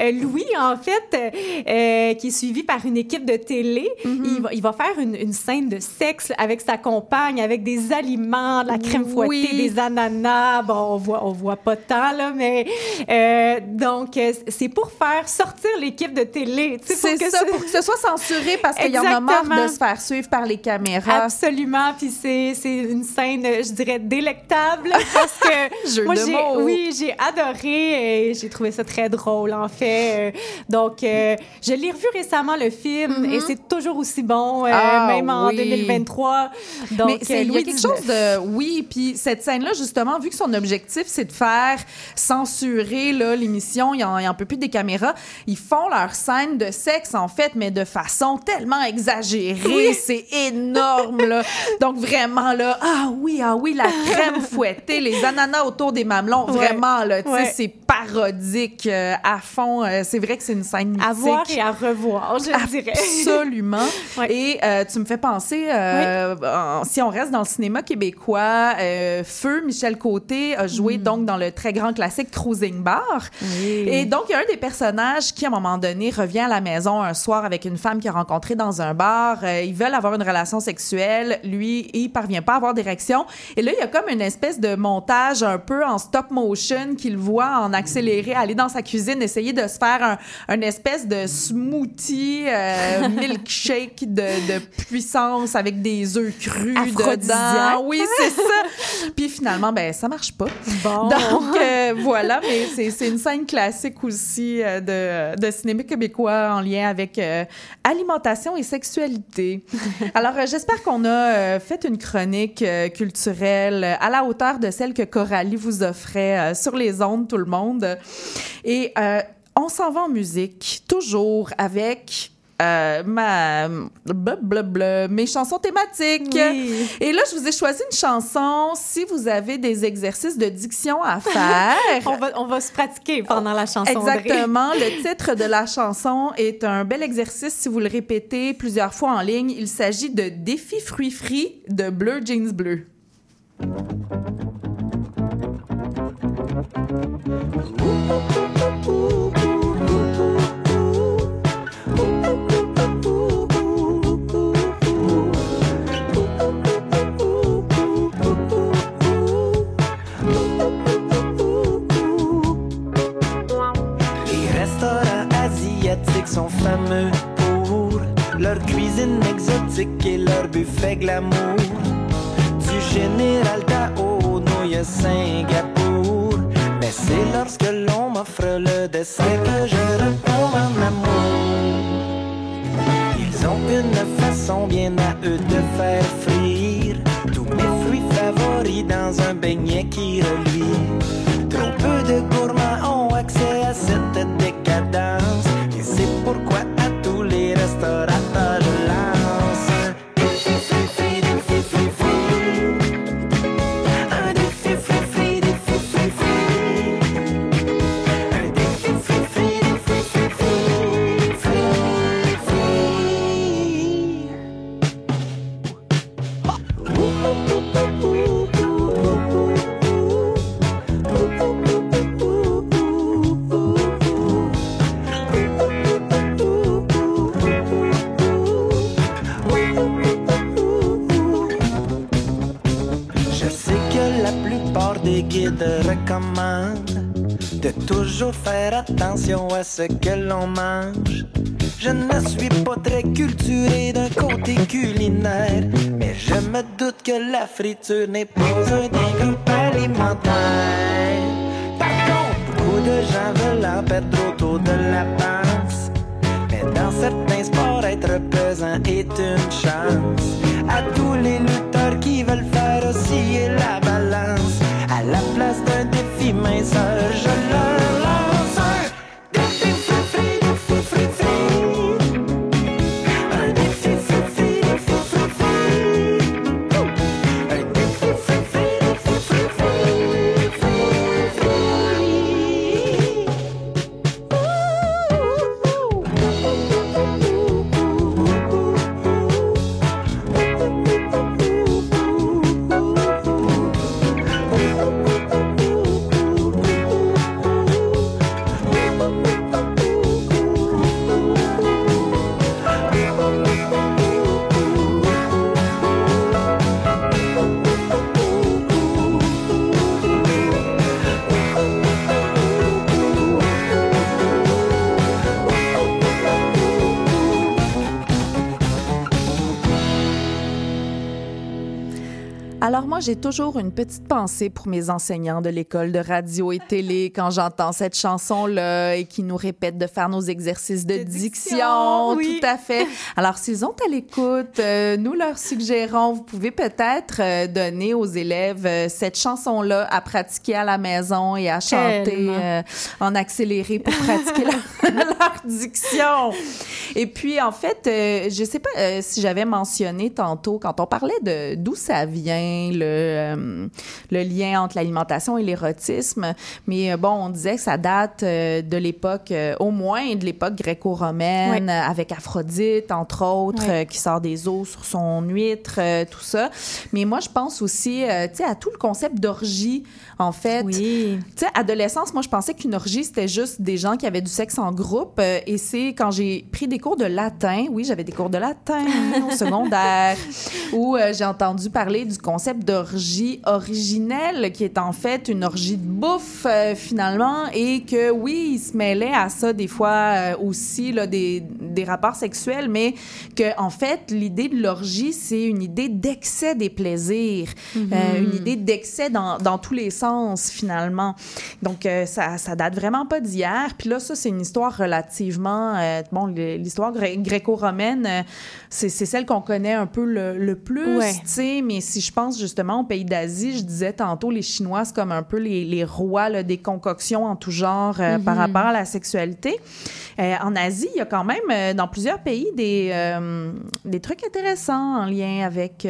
euh, Louis, en fait, euh, qui est suivi par une équipe de télé, Mm-hmm. il, va, il va faire une, une scène de sexe avec sa avec des aliments, de la crème fouettée, Oui. des ananas. Bon, on voit, on voit pas tant, là, mais euh, donc, euh, c'est pour faire sortir l'équipe de télé. C'est ça, ce- pour que ce soit censuré parce qu'il y en a marre de se faire suivre par les caméras. Absolument, puis c'est une scène, je dirais, délectable parce que [laughs] Jeu moi, de j'ai, mots. oui, j'ai adoré et j'ai trouvé ça très drôle, en fait. Euh, Donc, euh, je l'ai revu récemment, le film, et c'est toujours aussi bon, euh, Mm-hmm. Ah, même en oui. 2023. [laughs] Donc, Mais c'est- il y a Louis quelque chose de. Oui, puis cette scène-là, justement, vu que son objectif, c'est de faire censurer là, l'émission, il n'y en, en peut plus des caméras, ils font leur scène de sexe, en fait, mais de façon tellement exagérée. C'est énorme, là. [laughs] Donc, vraiment, là, ah oui, ah oui, la crème [laughs] fouettée, les ananas autour des mamelons, Ouais. vraiment, là, tu sais, Ouais. c'est parodique euh, à fond. Euh, c'est vrai que c'est une scène mythique. À voir et à revoir, je dirais. Absolument. Ouais. Et euh, tu me fais penser, en- si on reste dans le cinéma québécois, euh, Feu, Michel Côté a joué Mm. donc dans le très grand classique Cruising Bar. Et donc, il y a un des personnages qui, à un moment donné, revient à la maison un soir avec une femme qu'il a rencontrée dans un bar. Euh, ils veulent avoir une relation sexuelle. Lui, il parvient pas à avoir d'érection. Et là, il y a comme une espèce de montage un peu en stop motion qu'il voit en accéléré aller dans sa cuisine, essayer de se faire un, un espèce de smoothie euh, [laughs] milkshake de, de puissance avec des œufs Aphrodisiaque. dedans. Oui, c'est ça. [laughs] Puis finalement, ben ça marche pas. Bon. Donc euh, voilà, mais c'est, une scène classique aussi euh, de, de cinéma québécois en lien avec euh, alimentation et sexualité. [laughs] Alors j'espère qu'on a fait une chronique culturelle à la hauteur de celle que Coralie vous offrait sur les ondes, tout le monde. Et euh, on s'en va en musique, toujours avec euh, ma blablabla, mes chansons thématiques. Oui. Et là, je vous ai choisi une chanson. Si vous avez des exercices de diction à [laughs] faire. On va, on va se pratiquer pendant la chanson. Exactement. Le [laughs] titre de la chanson est un bel exercice si vous le répétez plusieurs fois en ligne. Il s'agit de Défi fruits frits de Bleu Jeans Bleu. Sont fameux pour leur cuisine exotique et leur buffet glamour. Du général Tao, nouilles à Singapour. Mais c'est lorsque l'on m'offre le dessert que je retombe en amour. Ils ont une façon bien à eux de faire frire tous mes fruits favoris dans un beignet qui reluit. Trop peu de gourmands ont accès à cette décadence. Et c'est pourquoi à tous les restaurateurs recommande de toujours faire attention à ce que l'on mange. Je ne suis pas très culturé d'un côté culinaire, mais je me doute que la friture n'est pas un des groupes alimentaires. Par contre, beaucoup de gens veulent en perdre autour de la panse. Mais dans certains sports, être pesant est une chance. À tous les défi Alors moi, j'ai toujours une petite pensée pour mes enseignants de l'école de radio et télé quand j'entends cette chanson-là et qui nous répètent de faire nos exercices de, diction. oui. Tout à fait. Alors, s'ils ont à l'écoute, euh, nous leur suggérons, vous pouvez peut-être euh, donner aux élèves euh, cette chanson-là à pratiquer à la maison et à chanter en accéléré pour pratiquer [laughs] leur, [laughs] leur diction. Et puis, en fait, je sais pas si j'avais mentionné tantôt, quand on parlait de d'où ça vient, le, euh, le lien entre l'alimentation et l'érotisme, mais euh, bon, on disait que ça date euh, de l'époque, au moins de l'époque gréco-romaine, avec Aphrodite, entre autres, qui sort des os sur son huître, tout ça. Mais moi, je pense aussi, tu sais, à tout le concept d'orgie, en fait. Oui. Tu sais, adolescence, moi, je pensais qu'une orgie, c'était juste des gens qui avaient du sexe en groupe. et c'est quand j'ai pris des cours de latin, oui, j'avais des cours de latin au secondaire, [laughs] où j'ai entendu parler du concept d'orgie originelle, qui est en fait une orgie de bouffe, euh, finalement, et que, oui, il se mêlait à ça des fois euh, aussi, là, des, des rapports sexuels, mais que, en fait, l'idée de l'orgie, c'est une idée d'excès des plaisirs, euh, une idée d'excès dans, dans tous les sens, finalement. Donc, ça, ça date vraiment pas d'hier. Puis là, ça, c'est une histoire relativement... bon, l'histoire gré- gréco-romaine, c'est c'est celle qu'on connaît un peu le, le plus, Ouais. tu sais. Mais si je pense justement aux pays d'Asie, je disais tantôt, les Chinois, c'est comme un peu les, les rois là, des concoctions en tout genre euh, par rapport à la sexualité. Euh, en Asie, il y a quand même, euh, dans plusieurs pays, des, des trucs intéressants en lien avec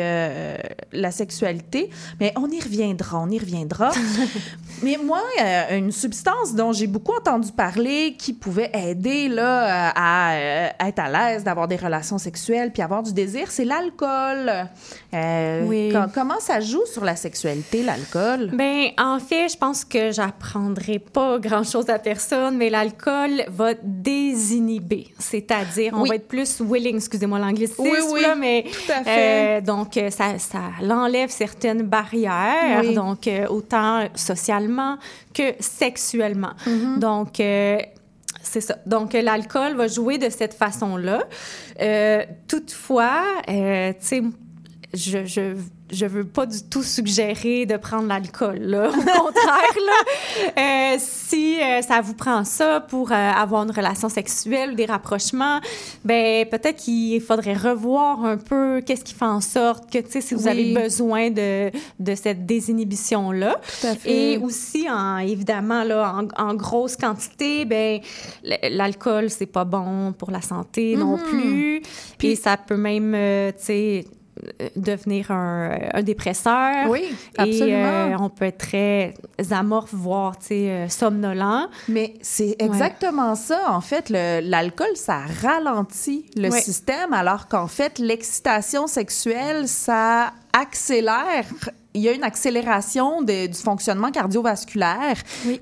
la sexualité. Mais on y reviendra, on y reviendra. [laughs] Mais moi, euh, une substance dont j'ai beaucoup entendu parler qui pouvait aider là, à euh, être à l'aise, d'avoir des relations sexuelles puis avoir du désir, c'est l'alcool. Euh, Oui. co- comment ça joue sur la sexualité, l'alcool? Ben, en fait, je pense que j'apprendrai pas grand-chose à personne, mais l'alcool va désinhiber. C'est-à-dire, on Oui. va être plus willing, excusez-moi l'anglicisme, Oui, oui, là, mais tout à fait. euh, donc ça, ça l'enlève certaines barrières, donc autant que sexuellement. Mm-hmm. Donc euh, c'est ça. Donc, l'alcool va jouer de cette façon-là. Euh, toutefois, euh, tu sais, je, je, je veux pas du tout suggérer de prendre l'alcool, là. [laughs] Au contraire, là. Euh, si euh, ça vous prend ça pour euh, avoir une relation sexuelle ou des rapprochements, ben peut-être qu'il faudrait revoir un peu qu'est-ce qui fait en sorte que, tu sais, si vous Oui. avez besoin de, de cette désinhibition-là. Tout à fait. Et aussi, en, évidemment, là, en, en grosse quantité, ben, l'alcool, c'est pas bon pour la santé non Mhm. plus. Puis ça peut même, tu sais, devenir un, un dépresseur. Oui, Et absolument. euh, on peut être très amorphe, voire, euh, somnolent. Mais c'est exactement ça. En fait, l'alcool, ça ralentit le Ouais. système, alors qu'en fait, l'excitation sexuelle, ça accélère il y a une accélération de- du fonctionnement cardiovasculaire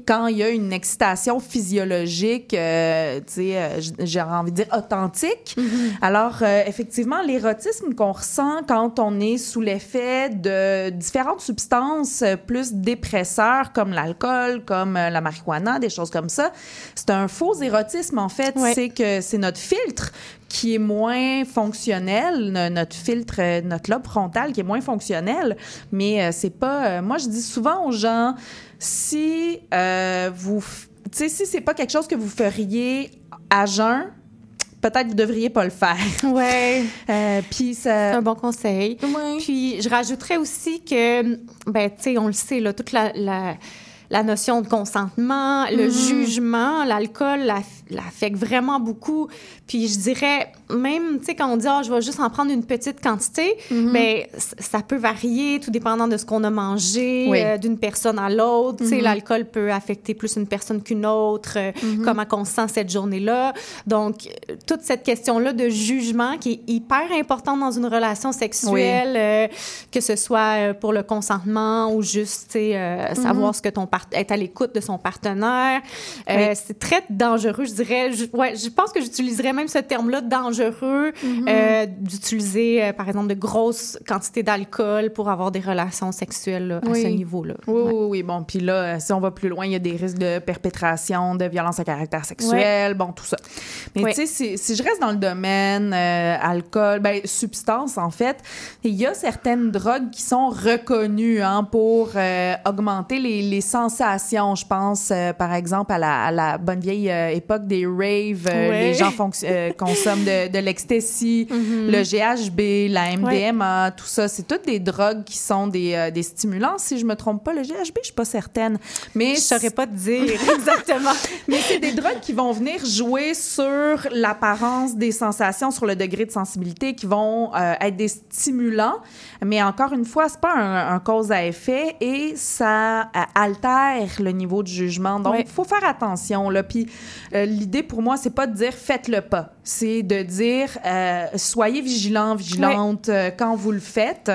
quand il y a une excitation physiologique, euh, tu sais, euh, j'ai envie de dire authentique. Alors, euh, effectivement, l'érotisme qu'on ressent quand on est sous l'effet de différentes substances euh, plus dépresseurs comme l'alcool, comme euh, la marijuana, des choses comme ça, c'est un faux érotisme, en fait. C'est que c'est notre filtre qui est moins fonctionnel, no- notre filtre, euh, notre lobe frontal qui est moins fonctionnel. Mais euh, c'est pas. euh, moi, je dis souvent aux gens, si euh, vous. Tu sais, si c'est pas quelque chose que vous feriez à jeun, peut-être vous devriez pas le faire. [laughs] Ouais. Euh, puis C'est ça. un bon conseil. Puis je rajouterais aussi que, ben, tu sais, on le sait, là, toute la, la, la notion de consentement, le Mhm. jugement, l'alcool la- l'affecte vraiment beaucoup. Puis je dirais, même, tu sais, quand on dit, ah, je vais juste en prendre une petite quantité, Mhm. ben, ça peut varier tout dépendant de ce qu'on a mangé, Oui. euh, d'une personne à l'autre. Tu sais, Mhm. l'alcool peut affecter plus une personne qu'une autre, euh, Mhm. comment on se sent cette journée-là. Donc, toute cette question-là de jugement qui est hyper importante dans une relation sexuelle, euh, que ce soit pour le consentement ou juste, tu sais, euh, savoir Mhm. ce que ton part être à l'écoute de son partenaire. Oui. C'est très dangereux, je dirais. Je, ouais, je pense que j'utiliserais même ce terme-là, dangereux, Mhm. euh, d'utiliser, euh, par exemple, de grosses quantités d'alcool pour avoir des relations sexuelles là, à ce niveau-là. Oui, oui, oui. Bon, puis là, euh, si on va plus loin, il y a des risques de perpétration, de violence à caractère sexuel, bon, tout ça. Mais Ouais. tu sais, si, si je reste dans le domaine euh, alcool, ben, substance, en fait, il y a certaines drogues qui sont reconnues hein, pour augmenter les, les sensations. Je pense, par exemple, à la, à la bonne vieille époque des raves. Les gens fonc- consomment de, de l'ecstasy, Mhm. le GHB, la MDMA, tout ça. C'est toutes des drogues qui sont des, euh, des stimulants. Si je me trompe pas, le GHB, je suis pas certaine. Mais Je saurais pas te dire [laughs] exactement. mais c'est des drogues qui vont venir jouer sur l'apparence des sensations, sur le degré de sensibilité, qui vont euh, être des stimulants. Mais encore une fois, c'est pas un, un cause à effet et ça euh, altère le niveau de jugement. Donc, il Ouais. faut faire attention. Là. Puis euh, l'idée pour moi, c'est pas de dire faites-le pas. C'est de dire euh, soyez vigilants, vigilantes euh, quand vous le faites.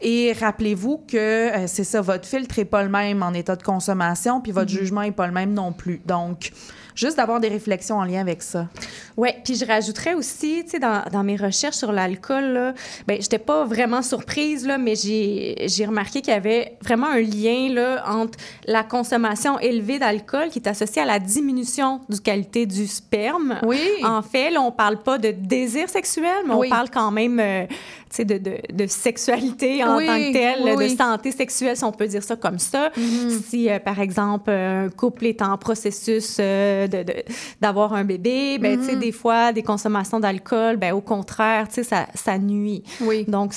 Et rappelez-vous que euh, c'est ça, votre filtre est pas le même en état de consommation, puis votre jugement est pas le même non plus. Donc, juste d'avoir des réflexions en lien avec ça. Oui, puis je rajouterais aussi, tu sais, dans, dans mes recherches sur l'alcool, ben, j'étais pas vraiment surprise, là, mais j'ai remarqué qu'il y avait vraiment un lien là, entre la consommation élevée d'alcool qui est associée à la diminution du qualité du sperme. Oui. En fait, là, on parle pas de désir sexuel, mais Oui. on parle quand même euh, de, de, de sexualité en Oui, tant que telle, oui, de santé sexuelle, si on peut dire ça comme ça. Si, euh, par exemple, un couple est en processus euh, de- de- d'avoir un bébé, ben, sais, des fois, des consommations d'alcool, ben, au contraire, ça, ça nuit. Oui. Donc,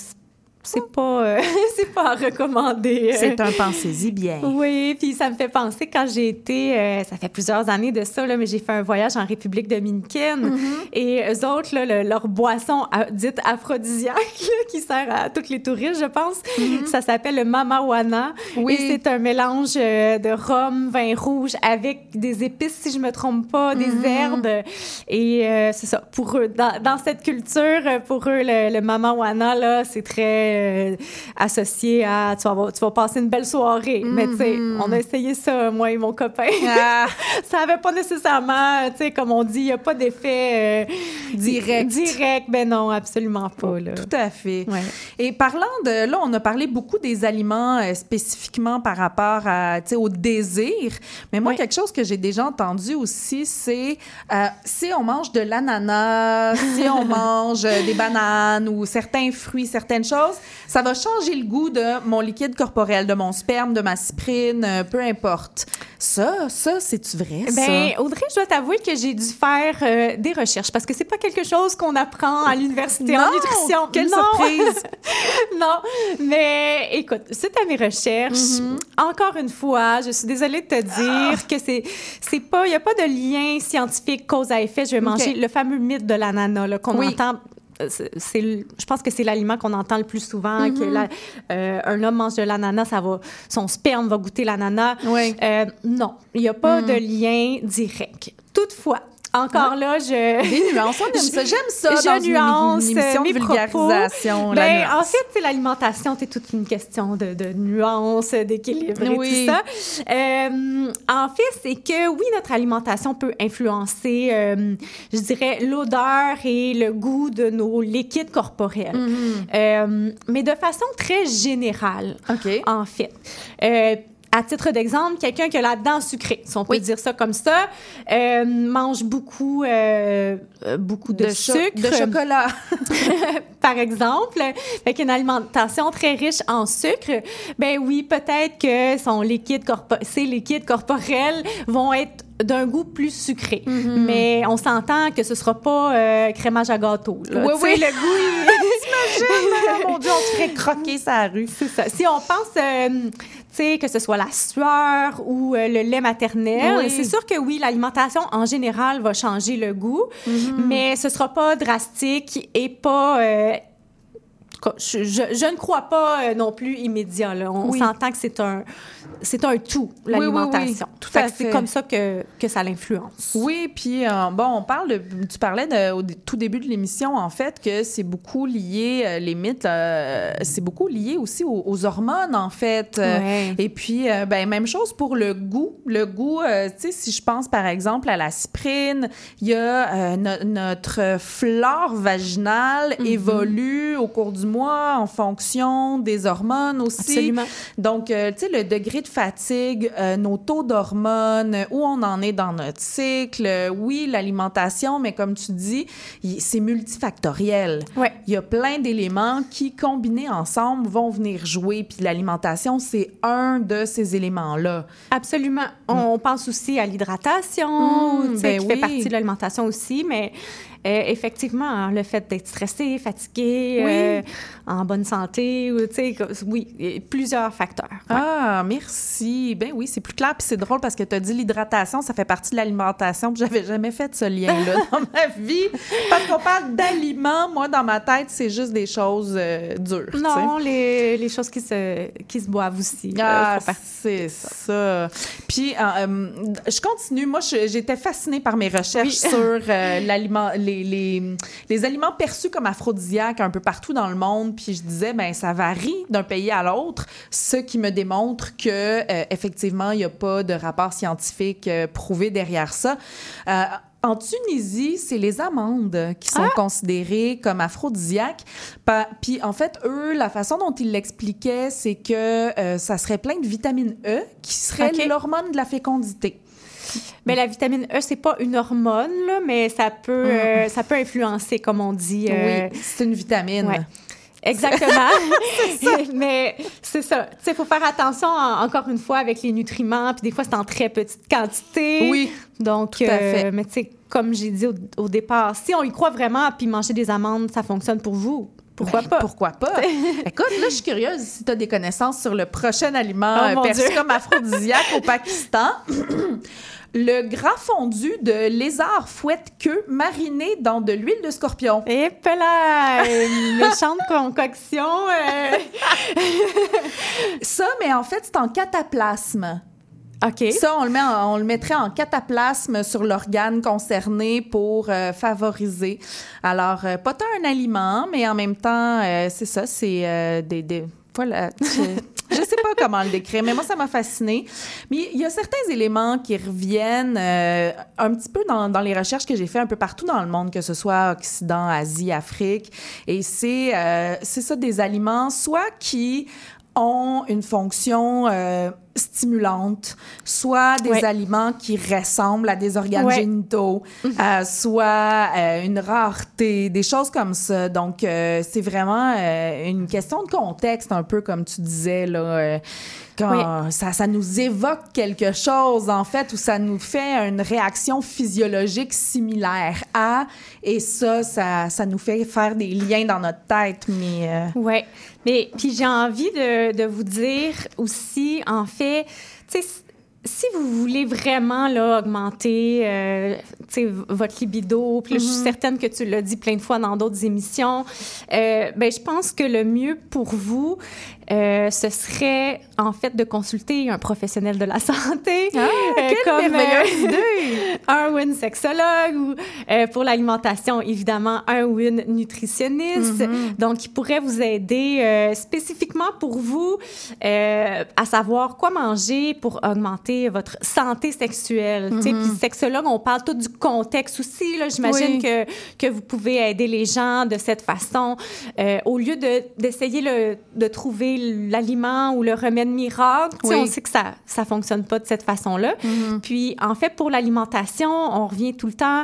c'est- pas, euh, [laughs] c'est pas à recommander. euh. C'est un pensez-y bien. Oui, puis ça me fait penser quand j'ai été, euh, ça fait plusieurs années de ça, là, mais j'ai fait un voyage en République dominicaine Mm-hmm. et eux autres, là, le- leur boisson à- dite aphrodisiaque [laughs] là, qui sert à tous les touristes, je pense, ça s'appelle le mamawana. Mm-hmm. Oui. Et c'est un mélange de rhum, vin rouge avec des épices, si je me trompe pas, des Mm-hmm. herbes. Et euh, c'est ça, pour eux, dans, dans cette culture, pour eux, le, le mamawana, là, c'est très euh, associé à tu vas, tu vas passer une belle soirée. Mais tu sais, on a essayé ça, moi et mon copain. Ah. [laughs] ça avait pas nécessairement, tu sais, comme on dit, il n'y a pas d'effet euh, Direct. Direct, ben non, absolument pas. Là. Tout à fait. Ouais. Et parlant de là, on a parlé beaucoup des aliments euh, spécifiquement par rapport à, au désir. Mais moi, Ouais. quelque chose que j'ai déjà entendu aussi, c'est si on mange de l'ananas, si on [laughs] mange des bananes ou certains fruits, certaines choses, ça va changer le goût de mon liquide corporel, de mon sperme, de ma cyprine, euh, peu importe. Ça, ça, c'est-tu vrai, ça? Ben, Audrey, je dois t'avouer que j'ai dû faire euh, des recherches parce que c'est pas quelque chose qu'on apprend à l'université en nutrition. Quelle Non! surprise! [laughs] non, mais écoute, suite à mes recherches, Mm-hmm. encore une fois, je suis désolée de te dire que c'est c'est pas, il y a pas de lien scientifique cause à effet. Je vais manger le fameux mythe de l'ananas là, qu'on Oui. entend. C'est- je pense que c'est l'aliment qu'on entend le plus souvent que la- euh, un homme mange de l'ananas ça va son sperme va goûter l'ananas. Oui. Euh, non il n'y a pas de lien direct. Toutefois Encore là, je... Des nuances, on aime [laughs] ça. J'aime ça je dans une- nuance une, émission de mes vulgarisation. propos. Ben, nuance. en fait, c'est l'alimentation, c'est toute une question de, de nuance, d'équilibre et Oui. tout ça. Euh, en fait, c'est que oui, notre alimentation peut influencer, euh, je dirais, l'odeur et le goût de nos liquides corporels. Mm-hmm. Euh, mais de façon très générale, OK. en fait. Euh, à titre d'exemple, quelqu'un qui a la dent sucrée, si on peut dire ça comme ça, euh, mange beaucoup, euh, euh, beaucoup de, sucre. de chocolat. [laughs] par exemple, avec une alimentation très riche en sucre, ben oui, peut-être que son liquide ses liquides corporels vont être d'un goût plus sucré. Mm-hmm. Mais on s'entend que ce sera pas euh, crémage à gâteau. là. Oui, oui. Le goût, Oh [laughs] mon Dieu, on se ferait croquer sa rue. c'est ça. Si on pense, que ce soit la sueur ou euh, le lait maternel, Oui. c'est sûr que oui, l'alimentation en général va changer le goût, Mm-hmm. mais ce sera pas drastique et pas. euh, je, je- je ne crois pas euh, non plus immédiat. là. On Oui. s'entend que c'est un, c'est un tout, oui, l'alimentation. oui. Tout Fait à que C'est fait. comme ça que, que ça l'influence. Oui, puis euh, bon, on parle de, tu parlais de- au tout début de l'émission en fait que c'est beaucoup lié euh, les mythes, euh, c'est beaucoup lié aussi aux, aux hormones en fait. Ouais. Et puis ben même chose pour le goût, le goût. tu sais, si je pense par exemple à la cyprine, il y a no- notre flore vaginale Mhm. évolue au cours du mois en fonction des hormones aussi. Absolument. Donc, euh, tu sais, le degré de fatigue, euh, nos taux d'hormones, où on en est dans notre cycle, oui, l'alimentation, mais comme tu dis, c'est multifactoriel. Ouais. Il y a plein d'éléments qui, combinés ensemble, vont venir jouer. Puis l'alimentation, c'est un de ces éléments-là. Absolument. On pense aussi à l'hydratation, Mm, ben qui fait oui. partie de l'alimentation aussi, mais euh, effectivement, hein, le fait d'être stressé, fatigué, Oui. euh, en bonne santé, ou, tu sais, comme- oui, plusieurs facteurs. Ouais. Ah, merci. Ben oui, c'est plus clair. Puis c'est drôle parce que tu as dit l'hydratation, ça fait partie de l'alimentation. Puis j'avais jamais fait ce lien-là [laughs] dans ma vie. Parce qu'on parle d'aliments. Moi, dans ma tête, c'est juste des choses euh, dures. Non, les, les choses qui se, qui se boivent aussi. Ah, c'est ça. Puis, je continue. Moi, j'étais fascinée par mes recherches Oui. sur l'aliment, les, les, les aliments perçus comme aphrodisiaques un peu partout dans le monde. Puis, je disais, ben ça varie d'un pays à l'autre, ce qui me démontre que euh, effectivement, il n'y a pas de rapport scientifique euh, prouvé derrière ça. Euh, en Tunisie, c'est les amandes qui sont considérées comme aphrodisiaques. Puis en fait, eux, la façon dont ils l'expliquaient, c'est que euh, ça serait plein de vitamine E qui serait l'hormone de la fécondité. Mais la vitamine E, c'est pas une hormone, là, mais ça peut, euh, ça peut influencer, comme on dit. euh, Oui, c'est une vitamine. Ouais. Exactement. [laughs] [laughs] Mais c'est ça. Tu sais, il faut faire attention, en- encore une fois, avec les nutriments. Puis des fois, c'est en très petite quantité. Oui, Donc, tout à fait. euh, mais tu sais, comme j'ai dit au, au départ, si on y croit vraiment, puis manger des amandes, ça fonctionne pour vous. Pourquoi Ben, pas? Pourquoi pas? [laughs] Écoute, là, je suis curieuse si tu as des connaissances sur le prochain aliment Oh, perçu Dieu. comme aphrodisiaque au Pakistan. [clears throat] Le gras fondu de lézard fouette queue mariné dans de l'huile de scorpion. Et là, une [laughs] méchante concoction. euh. Ça, mais en fait, c'est en cataplasme. Ça, on le, mettrait en cataplasme sur l'organe concerné pour euh, favoriser. Alors, euh, pas tant un aliment, mais en même temps, euh, c'est ça, c'est des, Voilà. Je, sais pas comment le décrire, mais moi, ça m'a fasciné. Mais il y a certains éléments qui reviennent un petit peu dans, les recherches que j'ai fait un peu partout dans le monde, que ce soit Occident, Asie, Afrique. Et c'est c'est ça, des aliments, soit qui ont une fonction euh, stimulante, soit des Ouais. aliments qui ressemblent à des organes Ouais. génitaux, euh, soit euh, une rareté, des choses comme ça. Donc, euh, c'est vraiment euh, une question de contexte, un peu comme tu disais, là. euh, quand ça, ça nous évoque quelque chose, en fait, ou ça nous fait une réaction physiologique similaire à, et ça, ça, ça nous fait faire des liens dans notre tête, mais... euh, Ouais. Mais puis j'ai envie de, de vous dire aussi, en fait, tu sais, si vous voulez vraiment là, augmenter euh, votre libido, puis je suis Mhm. certaine que tu l'as dit plein de fois dans d'autres émissions, euh, ben, je pense que le mieux pour vous, euh, ce serait en fait de consulter un professionnel de la [laughs] santé Ah, euh, merveilleuse [laughs] idée! un ou une sexologue ou euh, pour l'alimentation, évidemment, un ou une nutritionniste. Mhm. Donc, il pourrait vous aider euh, spécifiquement pour vous euh, à savoir quoi manger pour augmenter votre santé sexuelle. sais. Mhm. Puis, sexologue, on parle tout du contexte aussi. J'imagine Oui. que, que vous pouvez aider les gens de cette façon. Euh, au lieu de- d'essayer de trouver l'aliment ou le remède miracle, Oui. on sait que ça ça fonctionne pas de cette façon-là. Puis, en fait, pour l'alimentation, on revient tout le temps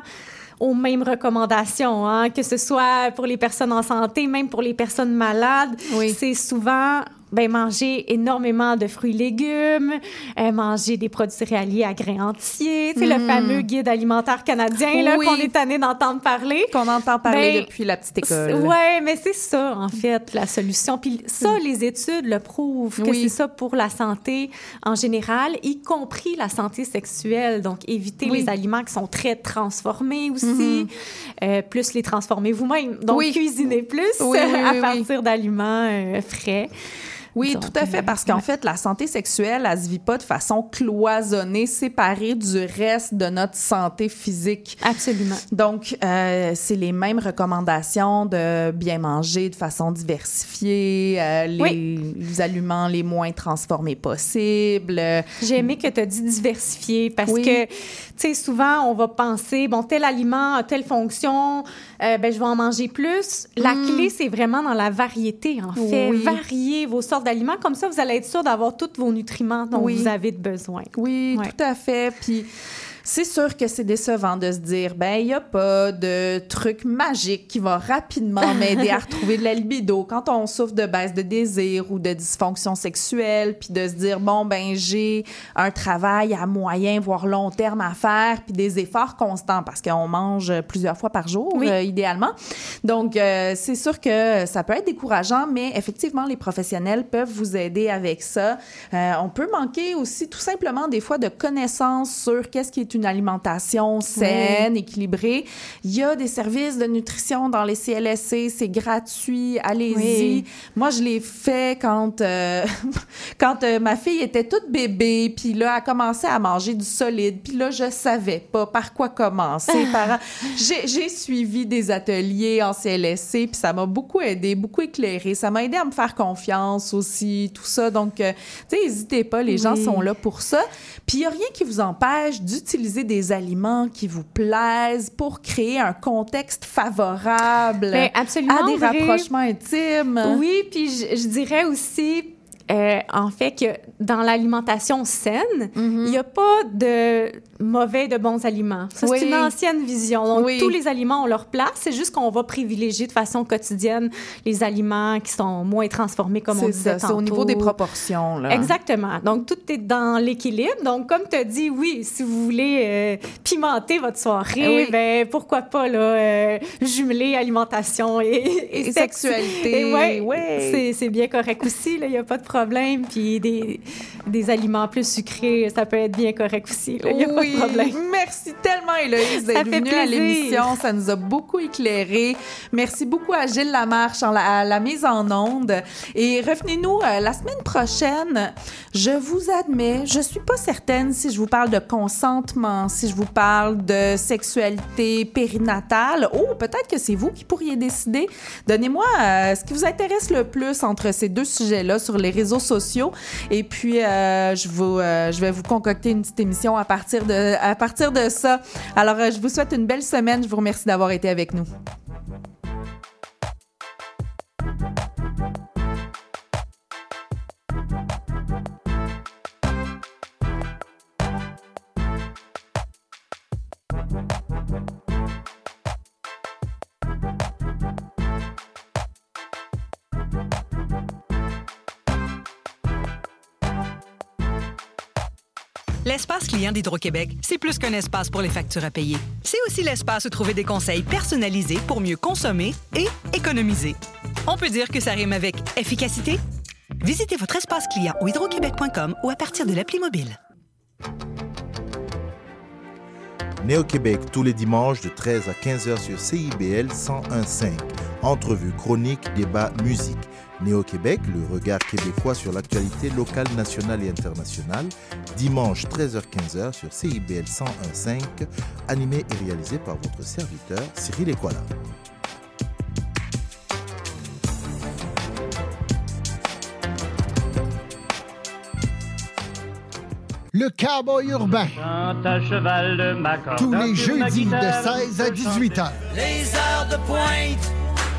aux mêmes recommandations, hein, que ce soit pour les personnes en santé, même pour les personnes malades. C'est souvent ben, manger énormément de fruits et légumes, euh, manger des produits céréaliers à grains entiers, tu sais, le Mm. fameux guide alimentaire canadien là, Oui. qu'on est tanné d'entendre parler. Qu'on entend parler Ben, depuis la petite école. Ouais, mais c'est ça, en fait, la solution. Puis ça, les études le prouvent, que Mm. Oui. c'est ça pour la santé en général, y compris la santé sexuelle. Donc, éviter Oui. les aliments qui sont très transformés aussi, Mhm. euh, plus les transformer vous-même. Donc, Oui. cuisiner plus Oui, oui, [laughs] à oui, oui. partir d'aliments euh, frais. Oui, tout à fait, parce qu'en ouais. fait, la santé sexuelle, elle se vit pas de façon cloisonnée, séparée du reste de notre santé physique. Absolument. Donc, euh, c'est les mêmes recommandations de bien manger de façon diversifiée, euh, les, Oui. les aliments les moins transformés possibles. J'ai aimé que tu as dit diversifier parce Oui. que, tu sais, souvent, on va penser, bon, tel aliment a telle fonction, euh, ben, je vais en manger plus. La Mm. clé, c'est vraiment dans la variété, en fait. Oui. Varier vos sortes d'aliments. Comme ça, vous allez être sûr d'avoir tous vos nutriments dont Oui. vous avez besoin. Oui, Ouais. tout à fait. Puis c'est sûr que c'est décevant de se dire, ben, il n'y a pas de truc magique qui va rapidement m'aider à [laughs] retrouver de la libido quand on souffre de baisse de désir ou de dysfonction sexuelle, puis de se dire, bon, ben, j'ai un travail à moyen, voire long terme à faire, puis des efforts constants parce qu'on mange plusieurs fois par jour, Oui. euh, idéalement. Donc, euh, c'est sûr que ça peut être décourageant, mais effectivement, les professionnels peuvent vous aider avec ça. Euh, on peut manquer aussi tout simplement des fois de connaissances sur qu'est-ce qui est une alimentation saine, équilibrée. Il y a des services de nutrition dans les CLSC, c'est gratuit, allez-y. Oui. Moi, je l'ai fait quand, euh, [laughs] quand euh, ma fille était toute bébé, puis là, elle commençait à manger du solide, puis là, je savais pas par quoi commencer. par... [laughs] J'ai suivi des ateliers en CLSC, puis ça m'a beaucoup aidé, beaucoup éclairé. Ça m'a aidé à me faire confiance aussi, tout ça. Donc, euh, tu sais, n'hésitez pas, les gens sont là pour ça. Puis, il n'y a rien qui vous empêche d'utiliser des aliments qui vous plaisent pour créer un contexte favorable Ben, à des vrai. rapprochements intimes. Oui, puis je, je dirais aussi, euh, en fait, que dans l'alimentation saine, Mm-hmm. il n'y a pas de mauvais, de bons aliments. Ça, Oui. c'est une ancienne vision. Donc, Oui. tous les aliments ont leur place. C'est juste qu'on va privilégier de façon quotidienne les aliments qui sont moins transformés, comme on disait ça, c'est au niveau des proportions. Là. Exactement. Donc, tout est dans l'équilibre. Donc, comme tu as dit, oui, si vous voulez euh, pimenter votre soirée, Eh oui. ben, pourquoi pas là, euh, jumeler alimentation et, et, Et sexe. sexualité, Et ouais, ouais. c'est- C'est bien correct aussi. Il n'y a pas de problème. Puis des, des aliments plus sucrés, ça peut être bien correct aussi. Il n'y a pas Oui, de problème. Merci tellement, Héloïse, d'être venue à plaisir. l'émission. Ça nous a beaucoup éclairé. Merci beaucoup à Gilles Lamarche en la- à la mise en onde. Et revenez-nous euh, la semaine prochaine. Je vous admets, je suis pas certaine si je vous parle de consentement, si je vous parle de sexualité périnatale. Oh, peut-être que c'est vous qui pourriez décider. Donnez-moi euh, ce qui vous intéresse le plus entre ces deux sujets-là sur les réseaux sociaux. Et puis, euh, je, vous, euh, je vais vous concocter une petite émission à partir de, à partir de ça. Alors, euh, je vous souhaite une belle semaine. Je vous remercie d'avoir été avec nous. L'espace client d'Hydro-Québec, c'est plus qu'un espace pour les factures à payer. C'est aussi l'espace où trouver des conseils personnalisés pour mieux consommer et économiser. On peut dire que ça rime avec efficacité? Visitez votre espace client au hydroquebec.com ou à partir de l'appli mobile. Né au Québec tous les dimanches de 13 à 15 heures sur CIBL 101.5. Entrevues, chroniques, débats, musique. Néo-Québec, le regard québécois sur l'actualité locale, nationale et internationale, dimanche 13h-15h sur CIBL 101.5, animé et réalisé par votre serviteur Cyril Equala. Le cowboy urbain. à cheval de Tous les jeudis de guitare, 16 à 18 heures. Les heures de pointe,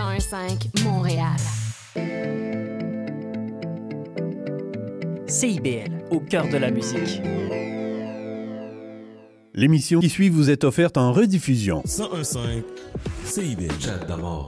101.5 Montréal. CIBL, au cœur de la musique. L'émission qui suit vous est offerte en rediffusion. 101.5 CIBL. Chat d'abord.